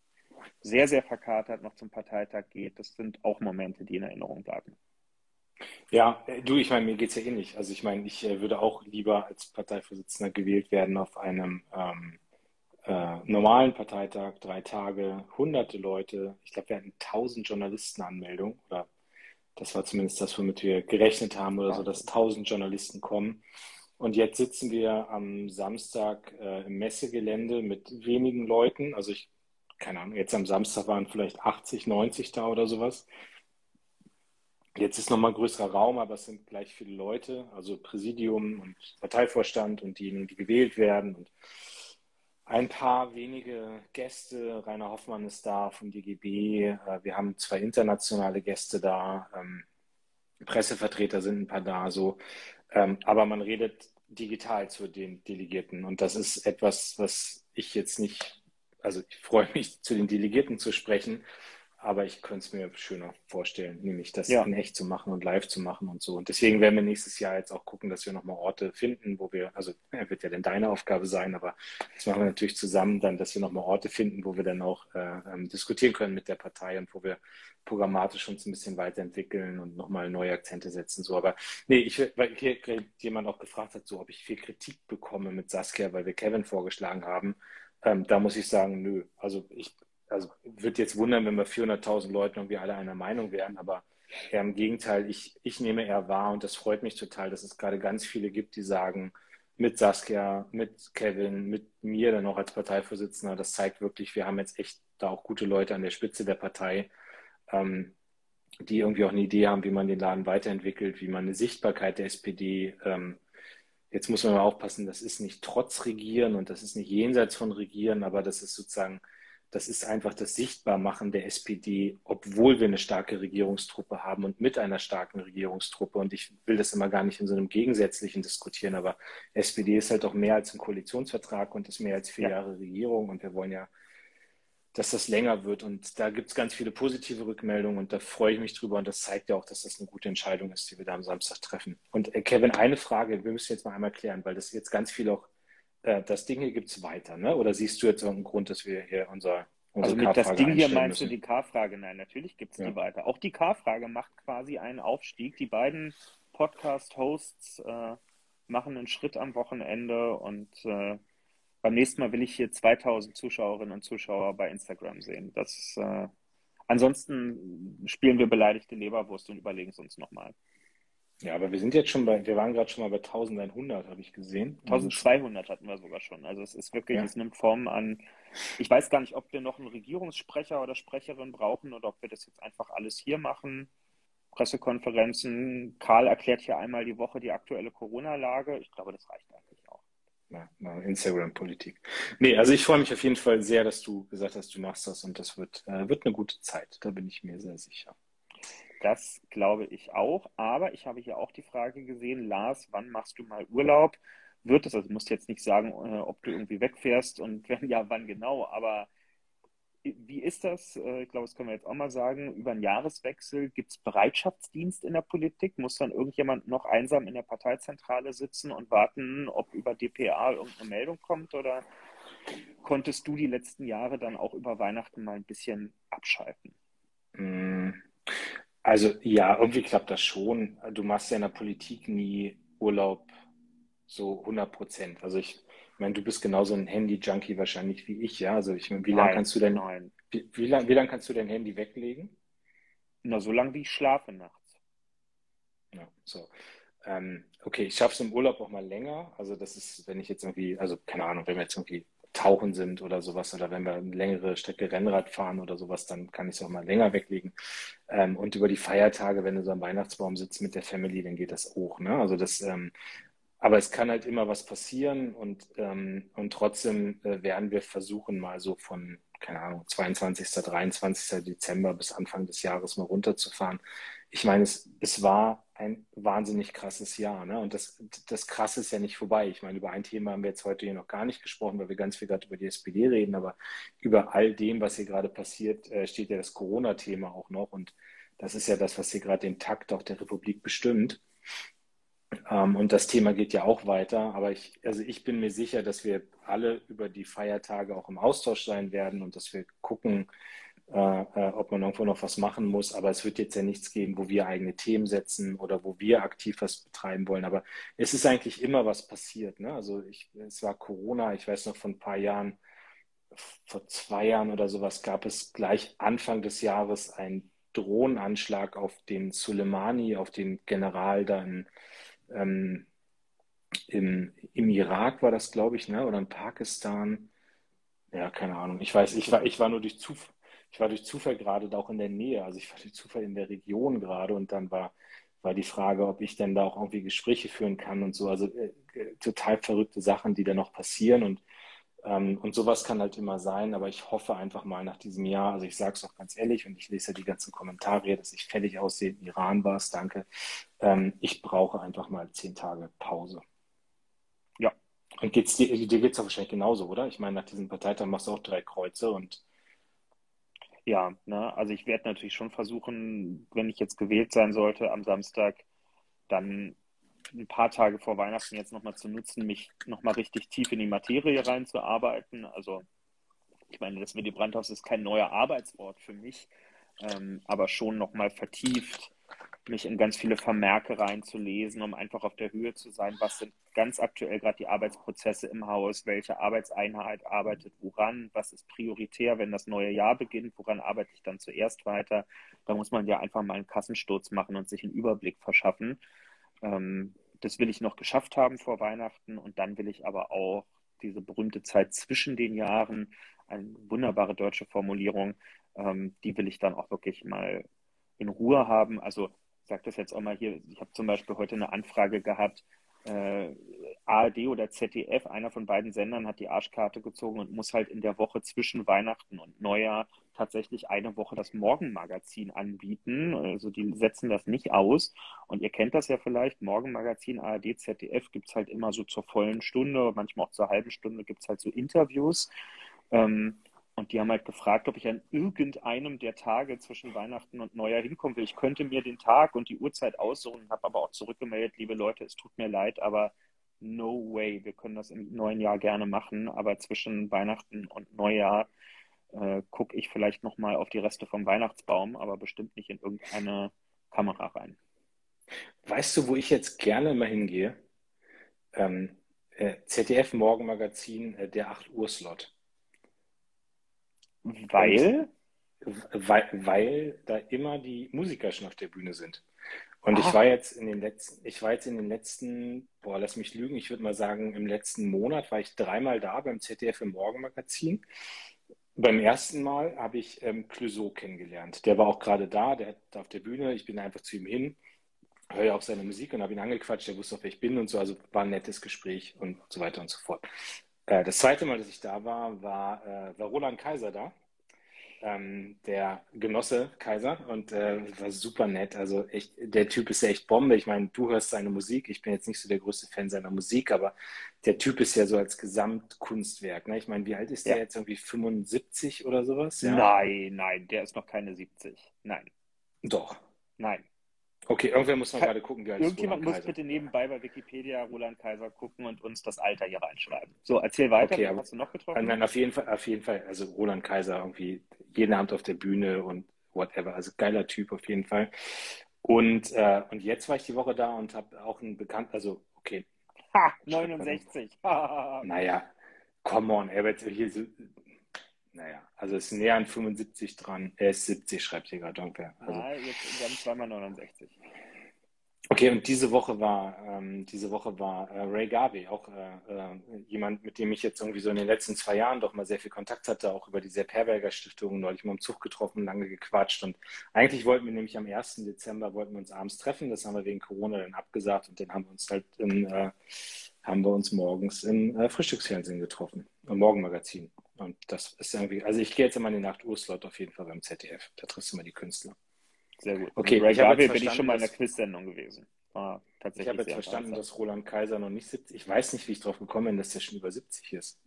sehr, sehr verkatert noch zum Parteitag geht. Das sind auch Momente, die in Erinnerung bleiben. Ja, äh, du, ich meine, mir geht es ja ähnlich. Eh also ich meine, ich äh, würde auch lieber als Parteivorsitzender gewählt werden auf einem ähm, äh, normalen Parteitag, drei Tage, hunderte Leute. Ich glaube, wir hatten tausend Journalistenanmeldungen oder das war zumindest das, womit wir gerechnet haben oder so, dass 1000 Journalisten kommen. Und jetzt sitzen wir am Samstag äh, im Messegelände mit wenigen Leuten. Also ich, keine Ahnung, jetzt am Samstag waren vielleicht 80, 90 da oder sowas. Jetzt ist nochmal ein größerer Raum, aber es sind gleich viele Leute, also Präsidium und Parteivorstand und diejenigen, die gewählt werden. Und ein paar wenige Gäste. Rainer Hoffmann ist da vom DGB. Äh, wir haben zwei internationale Gäste da. Ähm, Pressevertreter sind ein paar da. So. Ähm, aber man redet digital zu den Delegierten. Und das ist etwas, was ich jetzt nicht, also ich freue mich, zu den Delegierten zu sprechen, aber ich könnte es mir schöner vorstellen, nämlich das ja. in echt zu machen und live zu machen und so. Und deswegen werden wir nächstes Jahr jetzt auch gucken, dass wir nochmal Orte finden, wo wir, also wird ja dann deine Aufgabe sein, aber das machen wir natürlich zusammen dann, dass wir nochmal Orte finden, wo wir dann auch äh, ähm, diskutieren können mit der Partei und wo wir programmatisch uns ein bisschen weiterentwickeln und nochmal neue Akzente setzen. So, aber nee, ich, weil hier jemand auch gefragt hat, so ob ich viel Kritik bekomme mit Saskia, weil wir Kevin vorgeschlagen haben. Ähm, da muss ich sagen, nö. Also ich also würde jetzt wundern, wenn wir 400.000 Leute irgendwie alle einer Meinung wären, aber eher im Gegenteil, ich, ich nehme eher wahr und das freut mich total, dass es gerade ganz viele gibt, die sagen, mit Saskia, mit Kevin, mit mir dann auch als Parteivorsitzender. Das zeigt wirklich, wir haben jetzt echt da auch gute Leute an der Spitze der Partei, ähm, die irgendwie auch eine Idee haben, wie man den Laden weiterentwickelt, wie man eine Sichtbarkeit der SPD ähm, Jetzt muss man mal aufpassen, das ist nicht trotz Regieren und das ist nicht jenseits von Regieren, aber das ist sozusagen, das ist einfach das Sichtbarmachen der SPD, obwohl wir eine starke Regierungstruppe haben und mit einer starken Regierungstruppe. Und ich will das immer gar nicht in so einem gegensätzlichen diskutieren, aber SPD ist halt auch mehr als ein Koalitionsvertrag und ist mehr als vier ja. Jahre Regierung und wir wollen ja dass das länger wird. Und da gibt es ganz viele positive Rückmeldungen und da freue ich mich drüber. Und das zeigt ja auch, dass das eine gute Entscheidung ist, die wir da am Samstag treffen. Und äh, Kevin, eine Frage, wir müssen jetzt mal einmal klären, weil das jetzt ganz viel auch, äh, das Ding hier gibt es weiter, ne? Oder siehst du jetzt irgendeinen Grund, dass wir hier unser also mit das Ding hier meinst müssen. du die K-Frage? Nein, natürlich gibt es ja. die weiter. Auch die K-Frage macht quasi einen Aufstieg. Die beiden Podcast-Hosts äh, machen einen Schritt am Wochenende und äh, beim nächsten Mal will ich hier 2000 Zuschauerinnen und Zuschauer bei Instagram sehen. Das, äh, ansonsten spielen wir beleidigte Leberwurst und überlegen es uns nochmal. Ja, aber wir sind jetzt schon bei, wir waren gerade schon mal bei 1100, habe ich gesehen. 1200 hatten wir sogar schon. Also es ist wirklich, ja. es nimmt Form an. Ich weiß gar nicht, ob wir noch einen Regierungssprecher oder Sprecherin brauchen oder ob wir das jetzt einfach alles hier machen. Pressekonferenzen. Karl erklärt hier einmal die Woche die aktuelle Corona-Lage. Ich glaube, das reicht eigentlich Instagram-Politik. Nee, also ich freue mich auf jeden Fall sehr, dass du gesagt hast, du machst das und das wird, äh, wird eine gute Zeit. Da bin ich mir sehr sicher. Das glaube ich auch. Aber ich habe hier auch die Frage gesehen, Lars, wann machst du mal Urlaub? Wird es, also du musst jetzt nicht sagen, äh, ob du irgendwie wegfährst und [laughs] wenn ja, wann genau, aber wie ist das? Äh, ich glaube, das können wir jetzt auch mal sagen. Über einen Jahreswechsel gibt es Bereitschaftsdienst in der Politik? Muss dann irgendjemand noch einsam in der Parteizentrale sitzen und warten, ob über DPA irgendeine Meldung kommt? Oder konntest du die letzten Jahre dann auch über Weihnachten mal ein bisschen abschalten? Also ja, irgendwie klappt das schon. Du machst ja in der Politik nie Urlaub so 100 Prozent. Also ich ich meine, du bist genauso ein Handy-Junkie wahrscheinlich wie ich, ja. Also ich meine, wie lange kannst du denn wie, wie lange wie lang kannst du dein Handy weglegen? Na, so lange wie ich schlafe nachts. Ja, so. Ähm, okay, ich schaffe es im Urlaub auch mal länger. Also das ist, wenn ich jetzt irgendwie, also keine Ahnung, wenn wir jetzt irgendwie tauchen sind oder sowas oder wenn wir eine längere Strecke Rennrad fahren oder sowas, dann kann ich es auch mal länger weglegen. Ähm, und über die Feiertage, wenn du so am Weihnachtsbaum sitzt mit der Family, dann geht das auch. Ne? Also das ähm, aber es kann halt immer was passieren und, ähm, und trotzdem äh, werden wir versuchen, mal so von, keine Ahnung, 22., 23. Dezember bis Anfang des Jahres mal runterzufahren. Ich meine, es, es war ein wahnsinnig krasses Jahr. Ne? Und das, das Krasse ist ja nicht vorbei. Ich meine, über ein Thema haben wir jetzt heute hier noch gar nicht gesprochen, weil wir ganz viel gerade über die SPD reden. Aber über all dem, was hier gerade passiert, äh, steht ja das Corona-Thema auch noch. Und das ist ja das, was hier gerade den Takt auch der Republik bestimmt. Ähm, und das Thema geht ja auch weiter. Aber ich, also ich bin mir sicher, dass wir alle über die Feiertage auch im Austausch sein werden und dass wir gucken, äh, äh, ob man irgendwo noch was machen muss. Aber es wird jetzt ja nichts geben, wo wir eigene Themen setzen oder wo wir aktiv was betreiben wollen. Aber es ist eigentlich immer was passiert. Ne? Also ich, es war Corona, ich weiß noch von ein paar Jahren, vor zwei Jahren oder sowas gab es gleich Anfang des Jahres einen Drohnenanschlag auf den Soleimani, auf den General dann ähm, im, im Irak war das, glaube ich, ne? oder in Pakistan. Ja, keine Ahnung. Ich weiß, ich war, ich war nur durch Zufall, ich war durch Zufall gerade da auch in der Nähe. Also ich war durch Zufall in der Region gerade und dann war, war die Frage, ob ich denn da auch irgendwie Gespräche führen kann und so. Also äh, total verrückte Sachen, die da noch passieren und ähm, und sowas kann halt immer sein, aber ich hoffe einfach mal nach diesem Jahr, also ich sage es auch ganz ehrlich und ich lese ja die ganzen Kommentare, dass ich fertig aussehe, in Iran war es, danke. Ähm, ich brauche einfach mal zehn Tage Pause. Ja. Und geht's dir, dir geht es wahrscheinlich genauso, oder? Ich meine, nach diesem Parteitag machst du auch drei Kreuze und ja, ne, also ich werde natürlich schon versuchen, wenn ich jetzt gewählt sein sollte am Samstag, dann ein paar Tage vor Weihnachten jetzt nochmal zu nutzen, mich nochmal richtig tief in die Materie reinzuarbeiten. Also ich meine, das Willy Brandhaus ist kein neuer Arbeitsort für mich, ähm, aber schon nochmal vertieft, mich in ganz viele Vermerke reinzulesen, um einfach auf der Höhe zu sein, was sind ganz aktuell gerade die Arbeitsprozesse im Haus, welche Arbeitseinheit arbeitet woran, was ist prioritär, wenn das neue Jahr beginnt, woran arbeite ich dann zuerst weiter. Da muss man ja einfach mal einen Kassensturz machen und sich einen Überblick verschaffen. Ähm, das will ich noch geschafft haben vor Weihnachten und dann will ich aber auch diese berühmte Zeit zwischen den Jahren, eine wunderbare deutsche Formulierung, ähm, die will ich dann auch wirklich mal in Ruhe haben. Also sage das jetzt auch mal hier, ich habe zum Beispiel heute eine Anfrage gehabt, äh, ARD oder ZDF, einer von beiden Sendern hat die Arschkarte gezogen und muss halt in der Woche zwischen Weihnachten und Neujahr tatsächlich eine Woche das Morgenmagazin anbieten. Also die setzen das nicht aus. Und ihr kennt das ja vielleicht, Morgenmagazin, ARD, ZDF gibt es halt immer so zur vollen Stunde, manchmal auch zur halben Stunde gibt es halt so Interviews. Ähm, und die haben halt gefragt, ob ich an irgendeinem der Tage zwischen Weihnachten und Neujahr hinkommen will. Ich könnte mir den Tag und die Uhrzeit aussuchen, habe aber auch zurückgemeldet, liebe Leute, es tut mir leid, aber no way. Wir können das im neuen Jahr gerne machen, aber zwischen Weihnachten und Neujahr äh, gucke ich vielleicht nochmal auf die Reste vom Weihnachtsbaum, aber bestimmt nicht in irgendeine Kamera rein. Weißt du, wo ich jetzt gerne mal hingehe? Ähm, äh, ZDF Morgenmagazin, äh, der 8 Uhr Slot. Weil? weil? Weil da immer die Musiker schon auf der Bühne sind. Und ich war jetzt in den letzten, ich war jetzt in den letzten, boah, lass mich lügen, ich würde mal sagen, im letzten Monat war ich dreimal da beim ZDF im Morgenmagazin. Beim ersten Mal habe ich ähm, Clouseau kennengelernt. Der war auch gerade da, der hat auf der Bühne, ich bin einfach zu ihm hin, höre auch seine Musik und habe ihn angequatscht, der wusste auch, wer ich bin und so, also war ein nettes Gespräch und so weiter und so fort. Äh, das zweite Mal, dass ich da war, war, äh, war Roland Kaiser da, ähm, der Genosse Kaiser und äh, war super nett. Also echt, der Typ ist ja echt Bombe. Ich meine, du hörst seine Musik. Ich bin jetzt nicht so der größte Fan seiner Musik, aber der Typ ist ja so als Gesamtkunstwerk. Ne? Ich meine, wie alt ist der jetzt? Irgendwie 75 oder sowas? Ja? Nein, nein, der ist noch keine 70. Nein. Doch. Nein. Okay, irgendwer muss mal gerade gucken, wie alt Irgendjemand muss bitte nebenbei bei Wikipedia Roland Kaiser gucken und uns das Alter hier reinschreiben. So, erzähl weiter, okay, hast du noch getroffen? Nein, auf jeden Fall, auf jeden Fall. Also Roland Kaiser irgendwie jeden Abend auf der Bühne und whatever. Also geiler Typ auf jeden Fall. Und, äh, und jetzt war ich die Woche da und habe auch einen Bekannten, also okay. Ha, 69. [laughs] naja, come on, er wird hier so, naja, also es ist näher an 75 dran. Er ist 70, schreibt hier gerade irgendwer. Also, ja, jetzt, wir haben zweimal 69. Okay, und diese Woche war, ähm, diese Woche war äh, Ray Garvey, auch äh, äh, jemand, mit dem ich jetzt irgendwie so in den letzten zwei Jahren doch mal sehr viel Kontakt hatte, auch über die Sepp Herberger Stiftung, neulich mal im Zug getroffen, lange gequatscht. Und eigentlich wollten wir nämlich am 1. Dezember wollten wir uns abends treffen. Das haben wir wegen Corona dann abgesagt und dann haben wir uns halt in, äh, haben wir uns morgens im äh, Frühstücksfernsehen getroffen, im Morgenmagazin. Und das ist irgendwie, also ich gehe jetzt immer in den 8 Uhr Slot auf jeden Fall beim ZDF. Da triffst du mal die Künstler. Sehr gut. Okay, Ray Garvey bin ich schon mal in der Quiz-Sendung gewesen. War tatsächlich ich habe jetzt verstanden, dass Roland Kaiser noch nicht 70 Ich weiß nicht, wie ich drauf gekommen bin, dass der schon über 70 ist.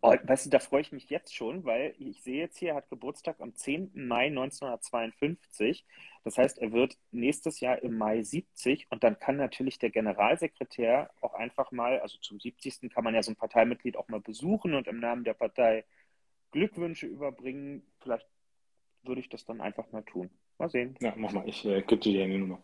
Oh, weißt du, da freue ich mich jetzt schon, weil ich sehe jetzt hier, er hat Geburtstag am 10. Mai 1952. Das heißt, er wird nächstes Jahr im Mai 70 und dann kann natürlich der Generalsekretär auch einfach mal, also zum 70. kann man ja so ein Parteimitglied auch mal besuchen und im Namen der Partei Glückwünsche überbringen. Vielleicht würde ich das dann einfach mal tun. Mal sehen. Ja, mach mal. Ich äh, gebe dir die Nummer.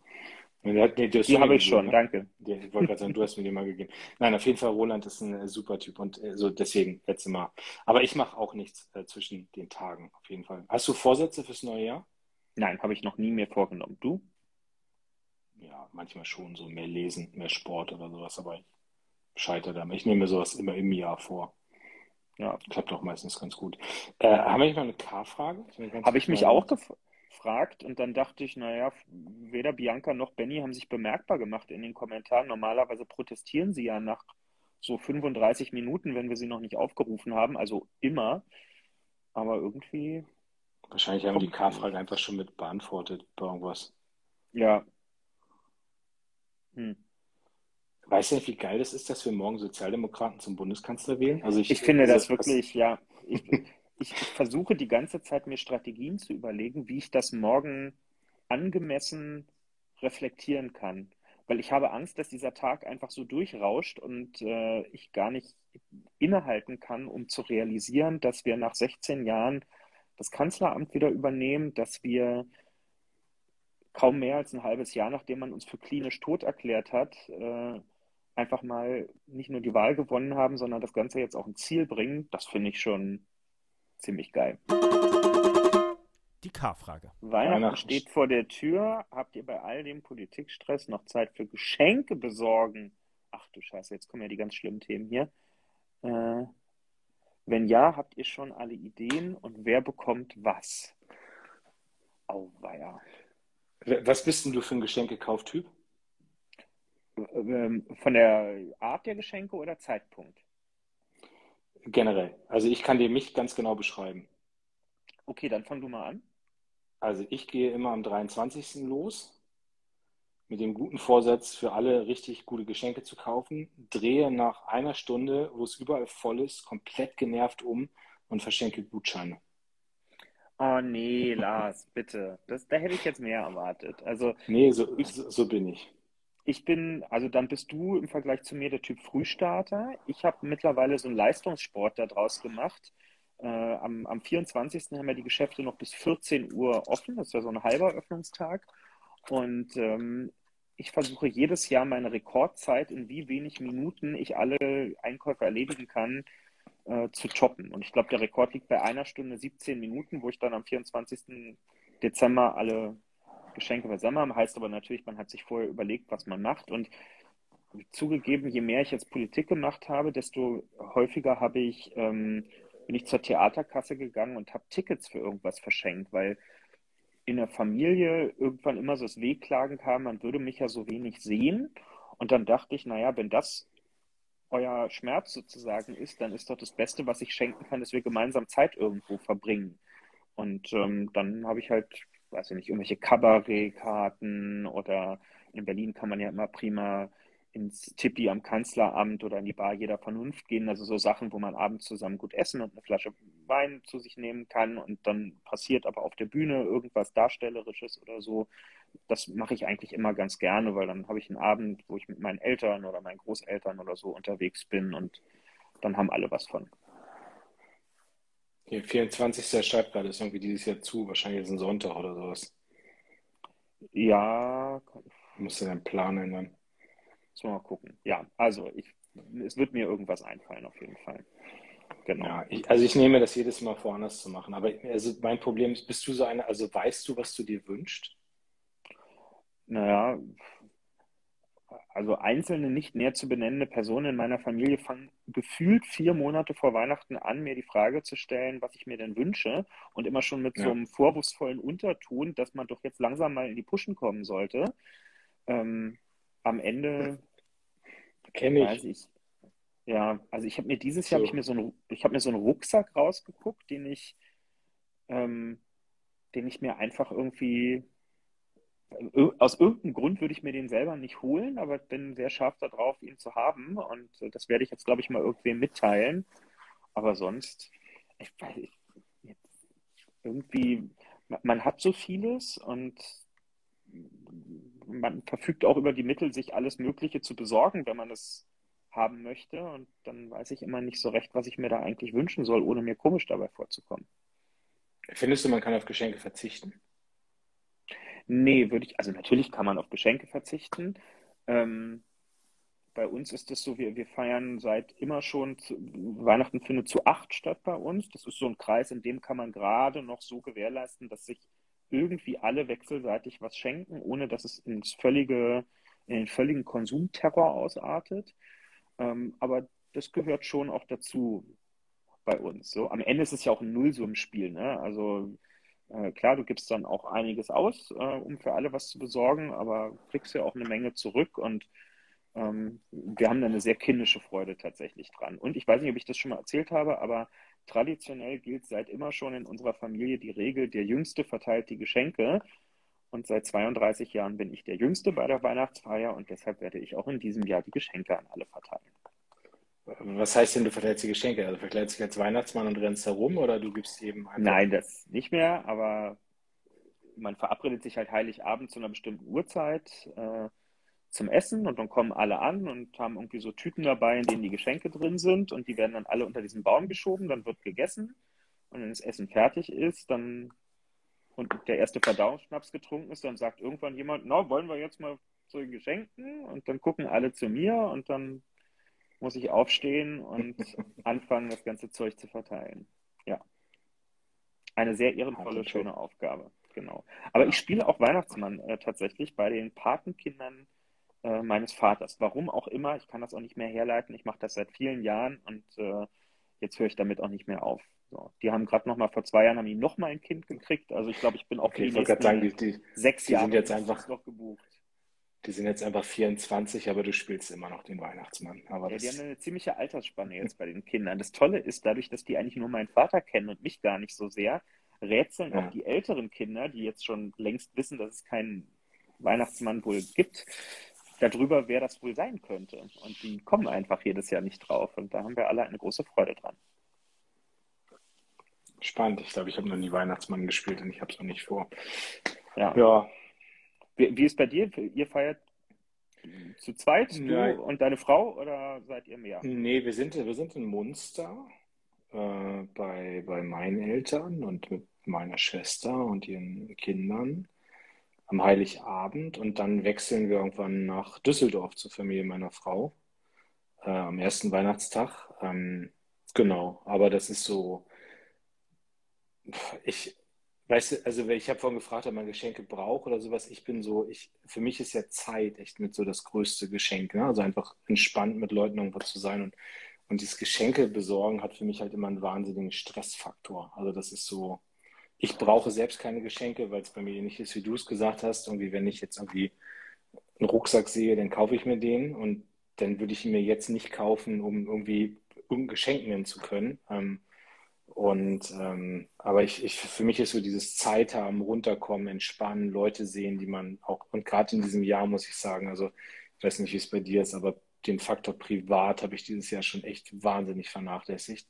Nee, die, die habe ich schon, ne? danke. Die, ich wollte gerade [laughs] sagen, du hast mir die mal gegeben. Nein, auf jeden Fall, Roland ist ein äh, super Typ und äh, so deswegen letzte Mal. Aber ich mache auch nichts äh, zwischen den Tagen, auf jeden Fall. Hast du Vorsätze fürs neue Jahr? Nein, habe ich noch nie mehr vorgenommen. Du? Ja, manchmal schon, so mehr lesen, mehr Sport oder sowas, aber ich scheitere damit. Ich nehme mir sowas immer im Jahr vor. Ja, klappt auch meistens ganz gut. Äh, haben wir noch eine K-Frage? Habe ich mich auch gefragt gefragt und dann dachte ich, naja, weder Bianca noch Benny haben sich bemerkbar gemacht in den Kommentaren. Normalerweise protestieren sie ja nach so 35 Minuten, wenn wir sie noch nicht aufgerufen haben, also immer. Aber irgendwie. Wahrscheinlich haben die K-Frage einfach schon mit beantwortet bei irgendwas. Ja. Hm. Weißt du nicht, wie geil das ist, dass wir morgen Sozialdemokraten zum Bundeskanzler wählen? Also ich, ich finde also, das wirklich, ja. Ich, [laughs] ich versuche die ganze Zeit mir Strategien zu überlegen, wie ich das morgen angemessen reflektieren kann. Weil ich habe Angst, dass dieser Tag einfach so durchrauscht und äh, ich gar nicht innehalten kann, um zu realisieren, dass wir nach 16 Jahren das Kanzleramt wieder übernehmen, dass wir kaum mehr als ein halbes Jahr, nachdem man uns für klinisch tot erklärt hat, äh, einfach mal nicht nur die Wahl gewonnen haben, sondern das Ganze jetzt auch ein Ziel bringen. Das finde ich schon ziemlich geil. Die K-Frage. Weihnachten, Weihnachten steht vor der Tür. Habt ihr bei all dem Politikstress noch Zeit für Geschenke besorgen? Ach du Scheiße, jetzt kommen ja die ganz schlimmen Themen hier. Äh, wenn ja, habt ihr schon alle Ideen und wer bekommt was? Auweia. Was bist denn du für ein Geschenkekauftyp? Ähm, von der Art der Geschenke oder Zeitpunkt? Generell. Also ich kann dir mich ganz genau beschreiben. Okay, dann fang du mal an. Also ich gehe immer am 23. los mit dem guten Vorsatz, für alle richtig gute Geschenke zu kaufen, drehe nach einer Stunde, wo es überall voll ist, komplett genervt um und verschenke Gutscheine. Oh nee, Lars, bitte. Das, da hätte ich jetzt mehr erwartet. Also, nee, so, ich, so, so bin ich. Ich bin, also dann bist du im Vergleich zu mir der Typ Frühstarter. Ich habe mittlerweile so einen Leistungssport daraus gemacht. Äh, am, am 24. haben wir die Geschäfte noch bis 14 Uhr offen. Das ist ja so ein halber Öffnungstag. Und ähm, ich versuche jedes Jahr meine Rekordzeit, in wie wenig Minuten ich alle Einkäufe erledigen kann, äh, zu choppen. Und ich glaube, der Rekord liegt bei einer Stunde 17 Minuten, wo ich dann am 24. Dezember alle Geschenke beisammen habe. Heißt aber natürlich, man hat sich vorher überlegt, was man macht. Und zugegeben, je mehr ich jetzt Politik gemacht habe, desto häufiger habe ich, ähm, bin ich zur Theaterkasse gegangen und habe Tickets für irgendwas verschenkt, weil in der Familie irgendwann immer so das Wehklagen kam, man würde mich ja so wenig sehen. Und dann dachte ich, naja, wenn das euer Schmerz sozusagen ist, dann ist doch das Beste, was ich schenken kann, dass wir gemeinsam Zeit irgendwo verbringen. Und ähm, dann habe ich halt, weiß ich nicht, irgendwelche Kabarettkarten oder in Berlin kann man ja immer prima ins Tippi am Kanzleramt oder in die Bar jeder Vernunft gehen. Also so Sachen, wo man abends zusammen gut essen und eine Flasche Wein zu sich nehmen kann und dann passiert aber auf der Bühne irgendwas Darstellerisches oder so. Das mache ich eigentlich immer ganz gerne, weil dann habe ich einen Abend, wo ich mit meinen Eltern oder meinen Großeltern oder so unterwegs bin und dann haben alle was von. Der 24. schreibt gerade, ist irgendwie dieses Jahr zu, wahrscheinlich ist ein Sonntag oder sowas. Ja. Musst du deinen Plan ändern. Müssen wir mal gucken. Ja, also ich, es wird mir irgendwas einfallen auf jeden Fall. Genau. Ja, ich, also ich nehme das jedes Mal vor, anders zu machen. Aber also mein Problem ist, bist du so eine, also weißt du, was du dir wünschst? Naja, also einzelne nicht näher zu benennende Personen in meiner Familie fangen gefühlt vier Monate vor Weihnachten an, mir die Frage zu stellen, was ich mir denn wünsche. Und immer schon mit ja. so einem vorwurfsvollen Unterton, dass man doch jetzt langsam mal in die Puschen kommen sollte. Ähm, am Ende kenne ich. ich. Ja, also ich habe mir dieses so. Jahr habe ich mir so einen, ich habe mir so einen Rucksack rausgeguckt, den ich, ähm, den ich mir einfach irgendwie aus irgendeinem Grund würde ich mir den selber nicht holen, aber bin sehr scharf darauf, ihn zu haben. Und das werde ich jetzt, glaube ich, mal irgendwem mitteilen. Aber sonst, ich weiß irgendwie, man hat so vieles und man verfügt auch über die Mittel, sich alles Mögliche zu besorgen, wenn man es haben möchte. Und dann weiß ich immer nicht so recht, was ich mir da eigentlich wünschen soll, ohne mir komisch dabei vorzukommen. Findest du, man kann auf Geschenke verzichten? Nee, würde ich, also natürlich kann man auf Geschenke verzichten. Ähm, bei uns ist es so, wir, wir feiern seit immer schon, zu, Weihnachten findet zu acht statt bei uns. Das ist so ein Kreis, in dem kann man gerade noch so gewährleisten, dass sich irgendwie alle wechselseitig was schenken, ohne dass es ins völlige, in den völligen Konsumterror ausartet. Ähm, aber das gehört schon auch dazu bei uns. So, am Ende ist es ja auch ein Nullsummenspiel. Ne? Also äh, klar, du gibst dann auch einiges aus, äh, um für alle was zu besorgen, aber kriegst ja auch eine Menge zurück und ähm, wir haben da eine sehr kindische Freude tatsächlich dran. Und ich weiß nicht, ob ich das schon mal erzählt habe, aber Traditionell gilt seit immer schon in unserer Familie die Regel, der Jüngste verteilt die Geschenke. Und seit 32 Jahren bin ich der Jüngste bei der Weihnachtsfeier und deshalb werde ich auch in diesem Jahr die Geschenke an alle verteilen. Was heißt denn, du verteilst die Geschenke? Also verkleidest dich als Weihnachtsmann und rennst herum oder du gibst eben einfach... Nein, das nicht mehr, aber man verabredet sich halt Heiligabend zu einer bestimmten Uhrzeit. Äh, zum Essen und dann kommen alle an und haben irgendwie so Tüten dabei, in denen die Geschenke drin sind und die werden dann alle unter diesen Baum geschoben, dann wird gegessen und wenn das Essen fertig ist, dann und der erste Verdauungsschnaps getrunken ist, dann sagt irgendwann jemand, na, wollen wir jetzt mal zu den Geschenken und dann gucken alle zu mir und dann muss ich aufstehen und [laughs] anfangen, das ganze Zeug zu verteilen. Ja. Eine sehr ehrenvolle, schöne Aufgabe, genau. Aber ich spiele auch Weihnachtsmann äh, tatsächlich bei den Patenkindern äh, meines Vaters. Warum auch immer, ich kann das auch nicht mehr herleiten. Ich mache das seit vielen Jahren und äh, jetzt höre ich damit auch nicht mehr auf. So. Die haben gerade noch mal vor zwei Jahren haben die noch mal ein Kind gekriegt. Also ich glaube, ich bin auch okay, die nächsten sagen, die, die, sechs die Jahre sind jetzt einfach noch gebucht. Die sind jetzt einfach 24, aber du spielst immer noch den Weihnachtsmann. Aber ja, die haben eine ziemliche Altersspanne jetzt bei den Kindern. Das Tolle ist, dadurch, dass die eigentlich nur meinen Vater kennen und mich gar nicht so sehr, rätseln ja. auch die älteren Kinder, die jetzt schon längst wissen, dass es keinen Weihnachtsmann wohl gibt, darüber, wer das wohl sein könnte. Und die kommen einfach jedes Jahr nicht drauf. Und da haben wir alle eine große Freude dran. Spannend. Ich glaube, ich habe noch nie Weihnachtsmann gespielt und ich habe es noch nicht vor. Ja. ja. Wie, wie, ist bei dir? Ihr feiert zu zweit, du Nein. und deine Frau, oder seid ihr mehr? Nee, wir sind, wir sind in Munster äh, bei, bei meinen Eltern und mit meiner Schwester und ihren Kindern am Heiligabend und dann wechseln wir irgendwann nach Düsseldorf zur Familie meiner Frau äh, am ersten Weihnachtstag. Ähm, genau, aber das ist so, ich, weißt du, also ich habe vorhin gefragt, ob man Geschenke braucht oder sowas. Ich bin so, ich, für mich ist ja Zeit echt mit so das größte Geschenk. Ne? Also einfach entspannt mit Leuten irgendwo zu sein und, und dieses Geschenke besorgen hat für mich halt immer einen wahnsinnigen Stressfaktor. Also das ist so, ich brauche selbst keine Geschenke, weil es bei mir ähnlich ist, wie du es gesagt hast. Irgendwie, wenn ich jetzt irgendwie einen Rucksack sehe, dann kaufe ich mir den und dann würde ich ihn mir jetzt nicht kaufen, um irgendwie ein Geschenk nehmen zu können. Ähm, und ähm, aber ich, ich, für mich ist so dieses Zeit haben, runterkommen, entspannen, Leute sehen, die man auch, und gerade in diesem Jahr muss ich sagen, also ich weiß nicht, wie es bei dir ist, aber den Faktor privat habe ich dieses Jahr schon echt wahnsinnig vernachlässigt.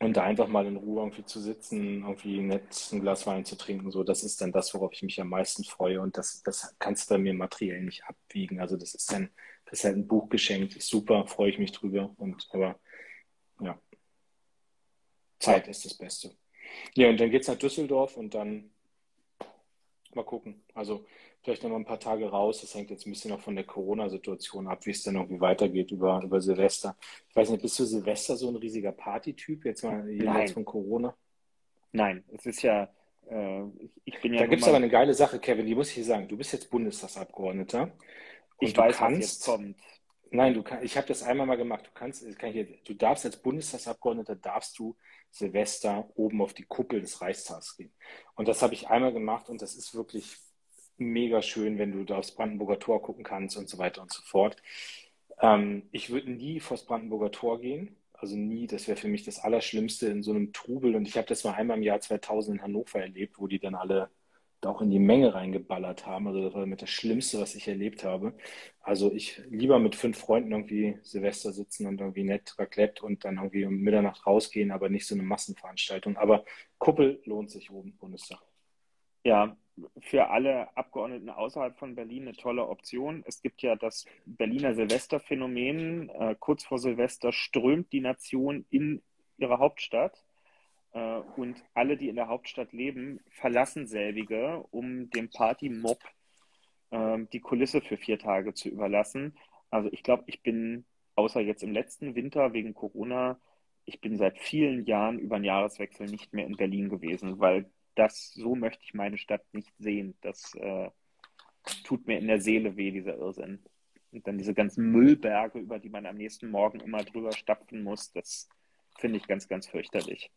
Und da einfach mal in Ruhe irgendwie zu sitzen, irgendwie nett ein Glas Wein zu trinken, so, das ist dann das, worauf ich mich am meisten freue. Und das, das kannst du bei mir materiell nicht abwiegen. Also das ist dann, das ist halt ein Buch geschenkt, ist super, freue ich mich drüber. Und aber ja. Zeit ist das Beste. Ja, und dann geht es nach Düsseldorf und dann mal gucken. Also vielleicht noch mal ein paar Tage raus. Das hängt jetzt ein bisschen auch von der Corona-Situation ab, wie es dann irgendwie weitergeht über, über Silvester. Ich weiß nicht, bist du Silvester so ein riesiger Partytyp, jetzt mal jenseits von Corona? Nein, es ist ja, äh, ich bin ja. Da gibt es aber eine geile Sache, Kevin, die muss ich dir sagen. Du bist jetzt Bundestagsabgeordneter. Ich weiß, kannst, was jetzt kommt. Nein, du kann, ich habe das einmal mal gemacht. Du kannst, kann ich, du darfst als Bundestagsabgeordneter darfst du Silvester oben auf die Kuppel des Reichstags gehen. Und das habe ich einmal gemacht und das ist wirklich mega schön, wenn du da aufs Brandenburger Tor gucken kannst und so weiter und so fort. Ähm, ich würde nie vors Brandenburger Tor gehen. Also nie, das wäre für mich das Allerschlimmste in so einem Trubel. Und ich habe das mal einmal im Jahr 2000 in Hannover erlebt, wo die dann alle auch in die Menge reingeballert haben. Also das war mit das Schlimmste, was ich erlebt habe. Also ich lieber mit fünf Freunden irgendwie Silvester sitzen und irgendwie nett Raclette und dann irgendwie um Mitternacht rausgehen, aber nicht so eine Massenveranstaltung. Aber Kuppel lohnt sich oben, Bundestag. Ja, für alle Abgeordneten außerhalb von Berlin eine tolle Option. Es gibt ja das Berliner Silvesterphänomen. Äh, kurz vor Silvester strömt die Nation in ihre Hauptstadt und alle, die in der Hauptstadt leben, verlassen selbige, um dem Partymob äh, die Kulisse für vier Tage zu überlassen. Also ich glaube, ich bin, außer jetzt im letzten Winter wegen Corona, ich bin seit vielen Jahren über den Jahreswechsel nicht mehr in Berlin gewesen, weil das, so möchte ich meine Stadt nicht sehen. Das äh, tut mir in der Seele weh, dieser Irrsinn. Und dann diese ganzen Müllberge, über die man am nächsten Morgen immer drüber stapfen muss, das finde ich ganz, ganz fürchterlich.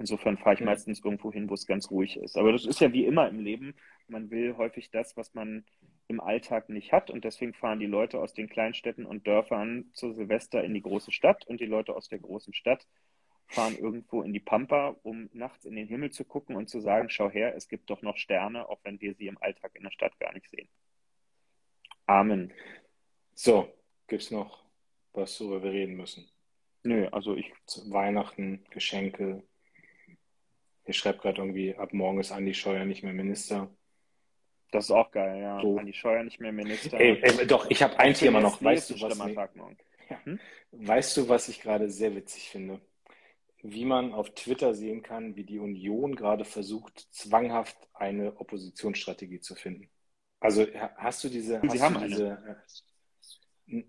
Insofern fahre ich meistens irgendwo hin, wo es ganz ruhig ist. Aber das ist ja wie immer im Leben. Man will häufig das, was man im Alltag nicht hat. Und deswegen fahren die Leute aus den Kleinstädten und Dörfern zu Silvester in die große Stadt. Und die Leute aus der großen Stadt fahren irgendwo in die Pampa, um nachts in den Himmel zu gucken und zu sagen, schau her, es gibt doch noch Sterne, auch wenn wir sie im Alltag in der Stadt gar nicht sehen. Amen. So, gibt es noch was, worüber wir reden müssen? Nö, also ich. Weihnachten, Geschenke, ich schreibe gerade irgendwie, ab morgen ist Andi Scheuer nicht mehr Minister. Das ist auch geil, ja. So. Andi Scheuer nicht mehr Minister. Ey, ey, doch, ich habe ein Thema noch. Weißt du, was, hm? weißt du, was ich gerade sehr witzig finde? Wie man auf Twitter sehen kann, wie die Union gerade versucht, zwanghaft eine Oppositionsstrategie zu finden. Also hast du diese. Sie hast haben diese,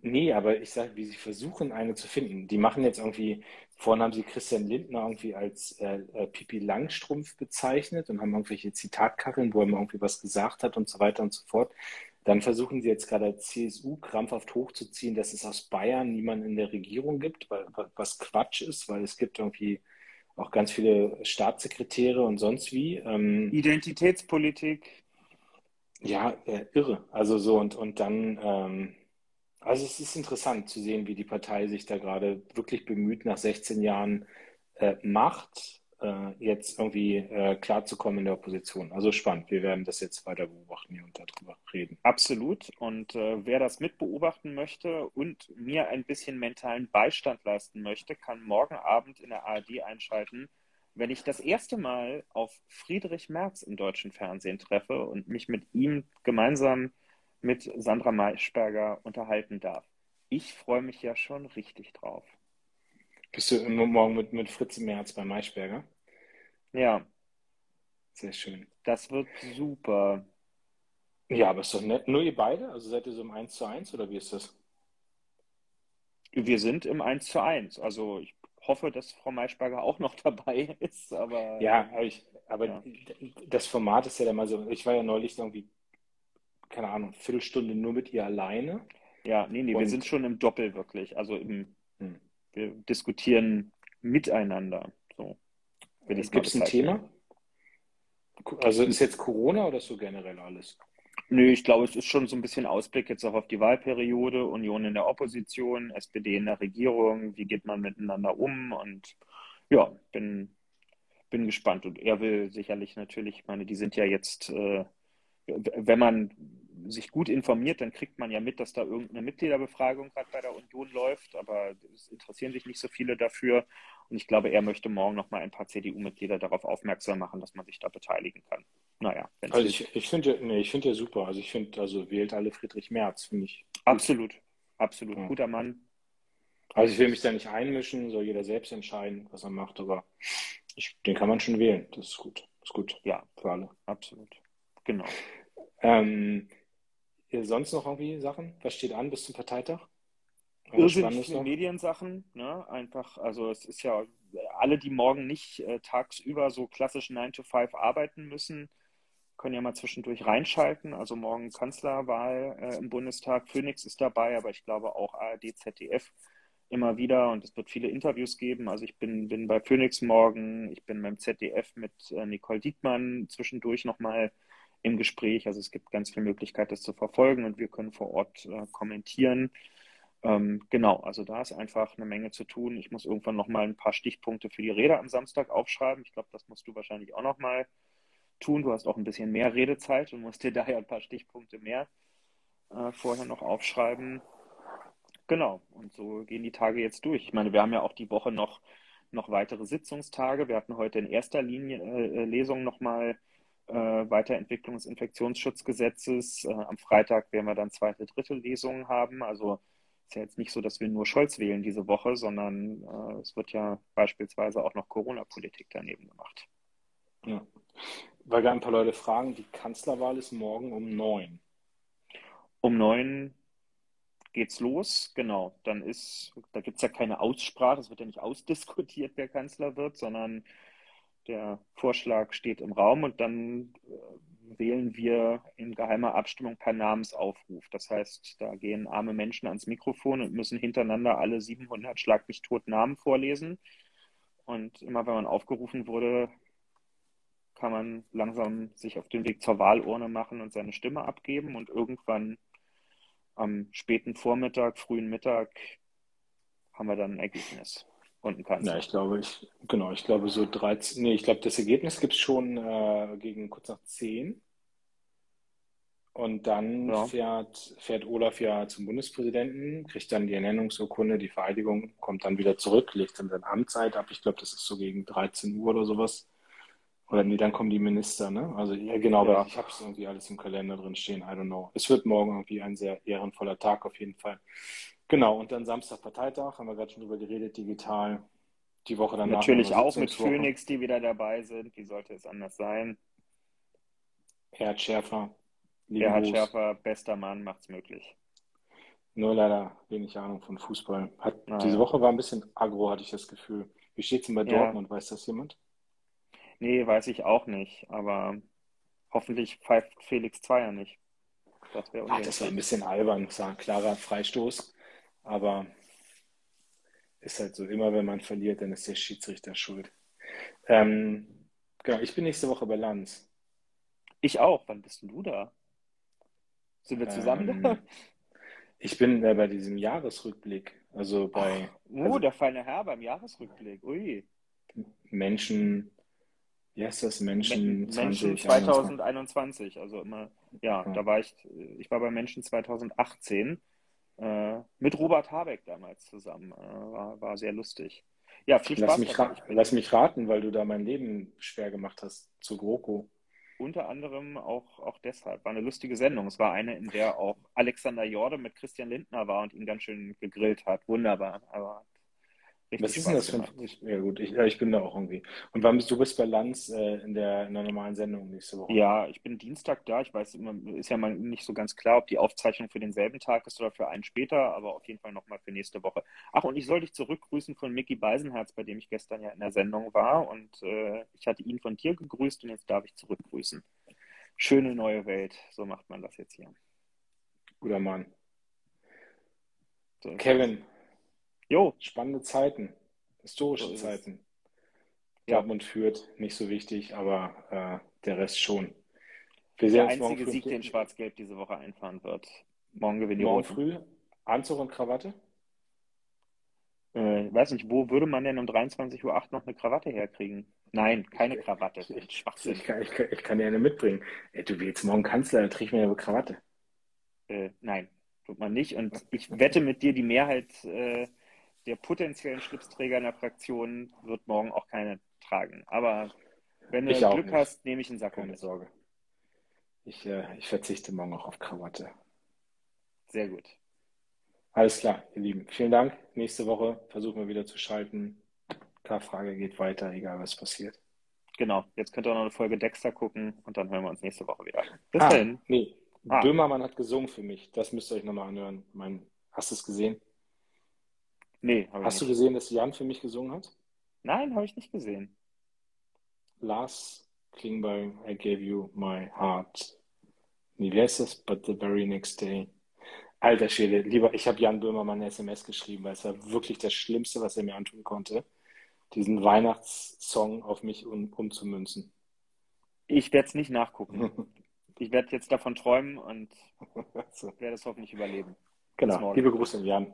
Nee, aber ich sage, wie sie versuchen, eine zu finden. Die machen jetzt irgendwie, vorhin haben sie Christian Lindner irgendwie als äh, äh, Pipi Langstrumpf bezeichnet und haben irgendwelche Zitatkacheln, wo er mal irgendwie was gesagt hat und so weiter und so fort. Dann versuchen sie jetzt gerade als CSU krampfhaft hochzuziehen, dass es aus Bayern niemanden in der Regierung gibt, weil, was Quatsch ist, weil es gibt irgendwie auch ganz viele Staatssekretäre und sonst wie. Ähm, Identitätspolitik. Ja, äh, irre. Also so und, und dann, ähm, also es ist interessant zu sehen, wie die Partei sich da gerade wirklich bemüht, nach 16 Jahren äh, Macht äh, jetzt irgendwie äh, klarzukommen in der Opposition. Also spannend. Wir werden das jetzt weiter beobachten hier und darüber reden. Absolut. Und äh, wer das mitbeobachten möchte und mir ein bisschen mentalen Beistand leisten möchte, kann morgen Abend in der ARD einschalten, wenn ich das erste Mal auf Friedrich Merz im deutschen Fernsehen treffe und mich mit ihm gemeinsam mit Sandra Maischberger unterhalten darf. Ich freue mich ja schon richtig drauf. Bist du morgen mit, mit Fritz Merz bei Maischberger? Ja. Sehr schön. Das wird super. Ja, aber ist doch nett. Nur ihr beide? Also seid ihr so im 1 zu 1 oder wie ist das? Wir sind im 1 zu 1. Also ich hoffe, dass Frau Maischberger auch noch [laughs] dabei ist, aber. Ja, aber, ich, aber ja. das Format ist ja dann mal so. Ich war ja neulich irgendwie, keine Ahnung, Viertelstunde nur mit ihr alleine. Ja, nee, nee, Und, wir sind schon im Doppel wirklich. Also im, hm. wir diskutieren miteinander. So. Gibt es ein Thema? Also ist jetzt Corona oder so generell alles? Nö, ich glaube, es ist schon so ein bisschen Ausblick jetzt auch auf die Wahlperiode, Union in der Opposition, SPD in der Regierung, wie geht man miteinander um und ja, bin, bin gespannt. Und er will sicherlich natürlich, ich meine, die sind ja jetzt, äh, wenn man sich gut informiert, dann kriegt man ja mit, dass da irgendeine Mitgliederbefragung gerade bei der Union läuft, aber es interessieren sich nicht so viele dafür. Und ich glaube, er möchte morgen noch mal ein paar CDU-Mitglieder darauf aufmerksam machen, dass man sich da beteiligen kann. Naja. Also ich, ich finde nee, ich find ja super. Also ich finde, also wählt alle Friedrich Merz, finde ich. Absolut, absolut. Ja. Guter Mann. Also ich will mich da nicht einmischen, soll jeder selbst entscheiden, was er macht, aber ich, den kann man schon wählen. Das ist gut. Das ist gut. Ja, für alle. Absolut. Genau. Ähm, sonst noch irgendwie Sachen? Was steht an bis zum Parteitag? Irrsinnig viele Mediensachen, ne? Einfach, also es ist ja alle, die morgen nicht äh, tagsüber so klassisch 9 to 5 arbeiten müssen, können ja mal zwischendurch reinschalten. Also morgen Kanzlerwahl äh, im Bundestag. Phoenix ist dabei, aber ich glaube auch ARD, ZDF immer wieder und es wird viele Interviews geben. Also ich bin, bin bei Phoenix morgen, ich bin beim ZDF mit äh, Nicole Diekmann zwischendurch nochmal im Gespräch. Also es gibt ganz viel Möglichkeit, das zu verfolgen und wir können vor Ort äh, kommentieren. Ähm, genau, also da ist einfach eine Menge zu tun. Ich muss irgendwann nochmal ein paar Stichpunkte für die Rede am Samstag aufschreiben. Ich glaube, das musst du wahrscheinlich auch nochmal tun. Du hast auch ein bisschen mehr Redezeit und musst dir [laughs] daher ein paar Stichpunkte mehr äh, vorher noch aufschreiben. Genau, und so gehen die Tage jetzt durch. Ich meine, wir haben ja auch die Woche noch, noch weitere Sitzungstage. Wir hatten heute in erster Linie äh, Lesung nochmal äh, Weiterentwicklung des Infektionsschutzgesetzes. Äh, am Freitag werden wir dann zweite, dritte Lesungen haben. Also ist ja jetzt nicht so, dass wir nur Scholz wählen diese Woche, sondern äh, es wird ja beispielsweise auch noch Corona-Politik daneben gemacht. Ja. Weil gar ein paar Leute fragen, die Kanzlerwahl ist morgen um neun. Um neun geht's los, genau. Dann ist, da gibt es ja keine Aussprache, es wird ja nicht ausdiskutiert, wer Kanzler wird, sondern der Vorschlag steht im Raum und dann äh, wählen wir in geheimer Abstimmung per Namensaufruf. Das heißt, da gehen arme Menschen ans Mikrofon und müssen hintereinander alle 700 Schlag mich tot Namen vorlesen. Und immer wenn man aufgerufen wurde, kann man langsam sich auf den Weg zur Wahlurne machen und seine Stimme abgeben. Und irgendwann am späten Vormittag, frühen Mittag haben wir dann ein Ergebnis und ein Kanzler. Ja, ich glaube, ich, genau, ich glaube so 13, nee, ich glaube, das Ergebnis gibt es schon äh, gegen kurz nach 10. Und dann ja. fährt, fährt Olaf ja zum Bundespräsidenten, kriegt dann die Ernennungsurkunde, die Vereidigung, kommt dann wieder zurück, legt dann seine Amtszeit ab. Ich glaube, das ist so gegen 13 Uhr oder sowas. Oder nee, dann kommen die Minister, ne? Also ja, genau, ja. ich habe es irgendwie alles im Kalender drin stehen, I don't know. Es wird morgen irgendwie ein sehr ehrenvoller Tag auf jeden Fall. Genau, und dann Samstag Parteitag, haben wir gerade schon drüber geredet, digital. Die Woche danach. Natürlich auch mit Phoenix, die wieder dabei sind. Wie sollte es anders sein? Herr Schärfer. Gerhard Schärfer, bester Mann, macht's möglich. Nur leider wenig Ahnung von Fußball. Hat, Naja. Diese Woche war ein bisschen aggro, hatte ich das Gefühl. Wie steht's denn bei Ja. Dortmund? Weiß das jemand? Nee, weiß ich auch nicht, aber hoffentlich pfeift Felix Zweier nicht. Das wäre Ah, das war ein bisschen albern. Ein klarer Freistoß. Aber ist halt so, immer wenn man verliert, dann ist der Schiedsrichter schuld. Ähm, genau, ich bin nächste Woche bei Lanz. Ich auch. Wann bist denn du da? Sind wir zusammen Ähm, da? Ich bin äh, bei diesem Jahresrückblick, also bei Oh, also der feine Herr beim Jahresrückblick. Ui. Menschen, wie heißt das? Menschen, Men- Menschen 20, 2021. Also immer, ja, Ja. da war ich, ich war bei Menschen 2018 äh, mit Robert Habeck damals zusammen. Äh, war, war sehr lustig. Ja, viel Spaß. Lass mich, ra lass mich raten, weil du da mein Leben schwer gemacht hast zu GroKo. unter anderem auch, auch deshalb. War eine lustige Sendung. Es war eine, in der auch Alexander Jorde mit Christian Lindner war und ihn ganz schön gegrillt hat. Wunderbar. Aber richtig Was ist denn das für ein... Ich, ja gut, ich, ja, ich bin da auch irgendwie. Und wann bist du bist bei Lanz äh, in der, in der normalen Sendung nächste Woche? Ja, ich bin Dienstag da. Ich weiß immer, ist ja mal nicht so ganz klar, ob die Aufzeichnung für denselben Tag ist oder für einen später, aber auf jeden Fall nochmal für nächste Woche. Ach, und ich soll dich zurückgrüßen von Mickey Beisenherz, bei dem ich gestern ja in der Sendung war. Und äh, ich hatte ihn von dir gegrüßt und jetzt darf ich zurückgrüßen. Schöne neue Welt. So macht man das jetzt hier. Guter Mann. So Kevin, Jo, spannende Zeiten, historische So. Zeiten. Ja. Dortmund führt, nicht so wichtig, aber äh, der Rest schon. Wir der einzige. Sieg, den Schwarz-Gelb diese Woche einfahren wird. Morgen gewinnen die Morgen Roten. früh Anzug und Krawatte? Äh, weiß nicht, wo würde man denn um 23.08 Uhr noch eine Krawatte herkriegen? Nein, keine Krawatte. ich- Schwachsinn. Ich kann, ich, kann, ich kann dir eine mitbringen. Ey, du willst morgen Kanzler, dann ich mir eine Krawatte. Äh, nein, tut man nicht. Und ich wette mit dir, die Mehrheit äh, der potenziellen Schlipsträger in der Fraktion wird morgen auch keine tragen. Aber wenn du auch Glück nicht. hast, nehme ich einen Sakko Keine mit. Sorge. Ich, äh, ich verzichte morgen auch auf Krawatte. Sehr gut. Alles klar, ihr Lieben. Vielen Dank. Nächste Woche versuchen wir wieder zu schalten. K-Frage geht weiter, egal was passiert. Genau. Jetzt könnt ihr noch eine Folge Dexter gucken und dann hören wir uns nächste Woche wieder. Bis Ah, dahin. nee. Ah. Böhmermann hat gesungen für mich. Das müsst ihr euch nochmal anhören. Mein, hast du es gesehen? Nee, habe ich Hast du nicht. gesehen, dass Jan für mich gesungen hat? Nein, habe ich nicht gesehen. Lars Klingbeil, I gave you my heart. Nee, wie heißt das? But the very next day. Alter Schwede, lieber, ich habe Jan Böhmermann eine SMS geschrieben, weil es war wirklich das Schlimmste, was er mir antun konnte, diesen Weihnachtssong auf mich um, umzumünzen. Ich werde es nicht nachgucken. [laughs] Ich werde jetzt davon träumen und [laughs] werde es hoffentlich überleben. Genau, liebe Grüße an Jan.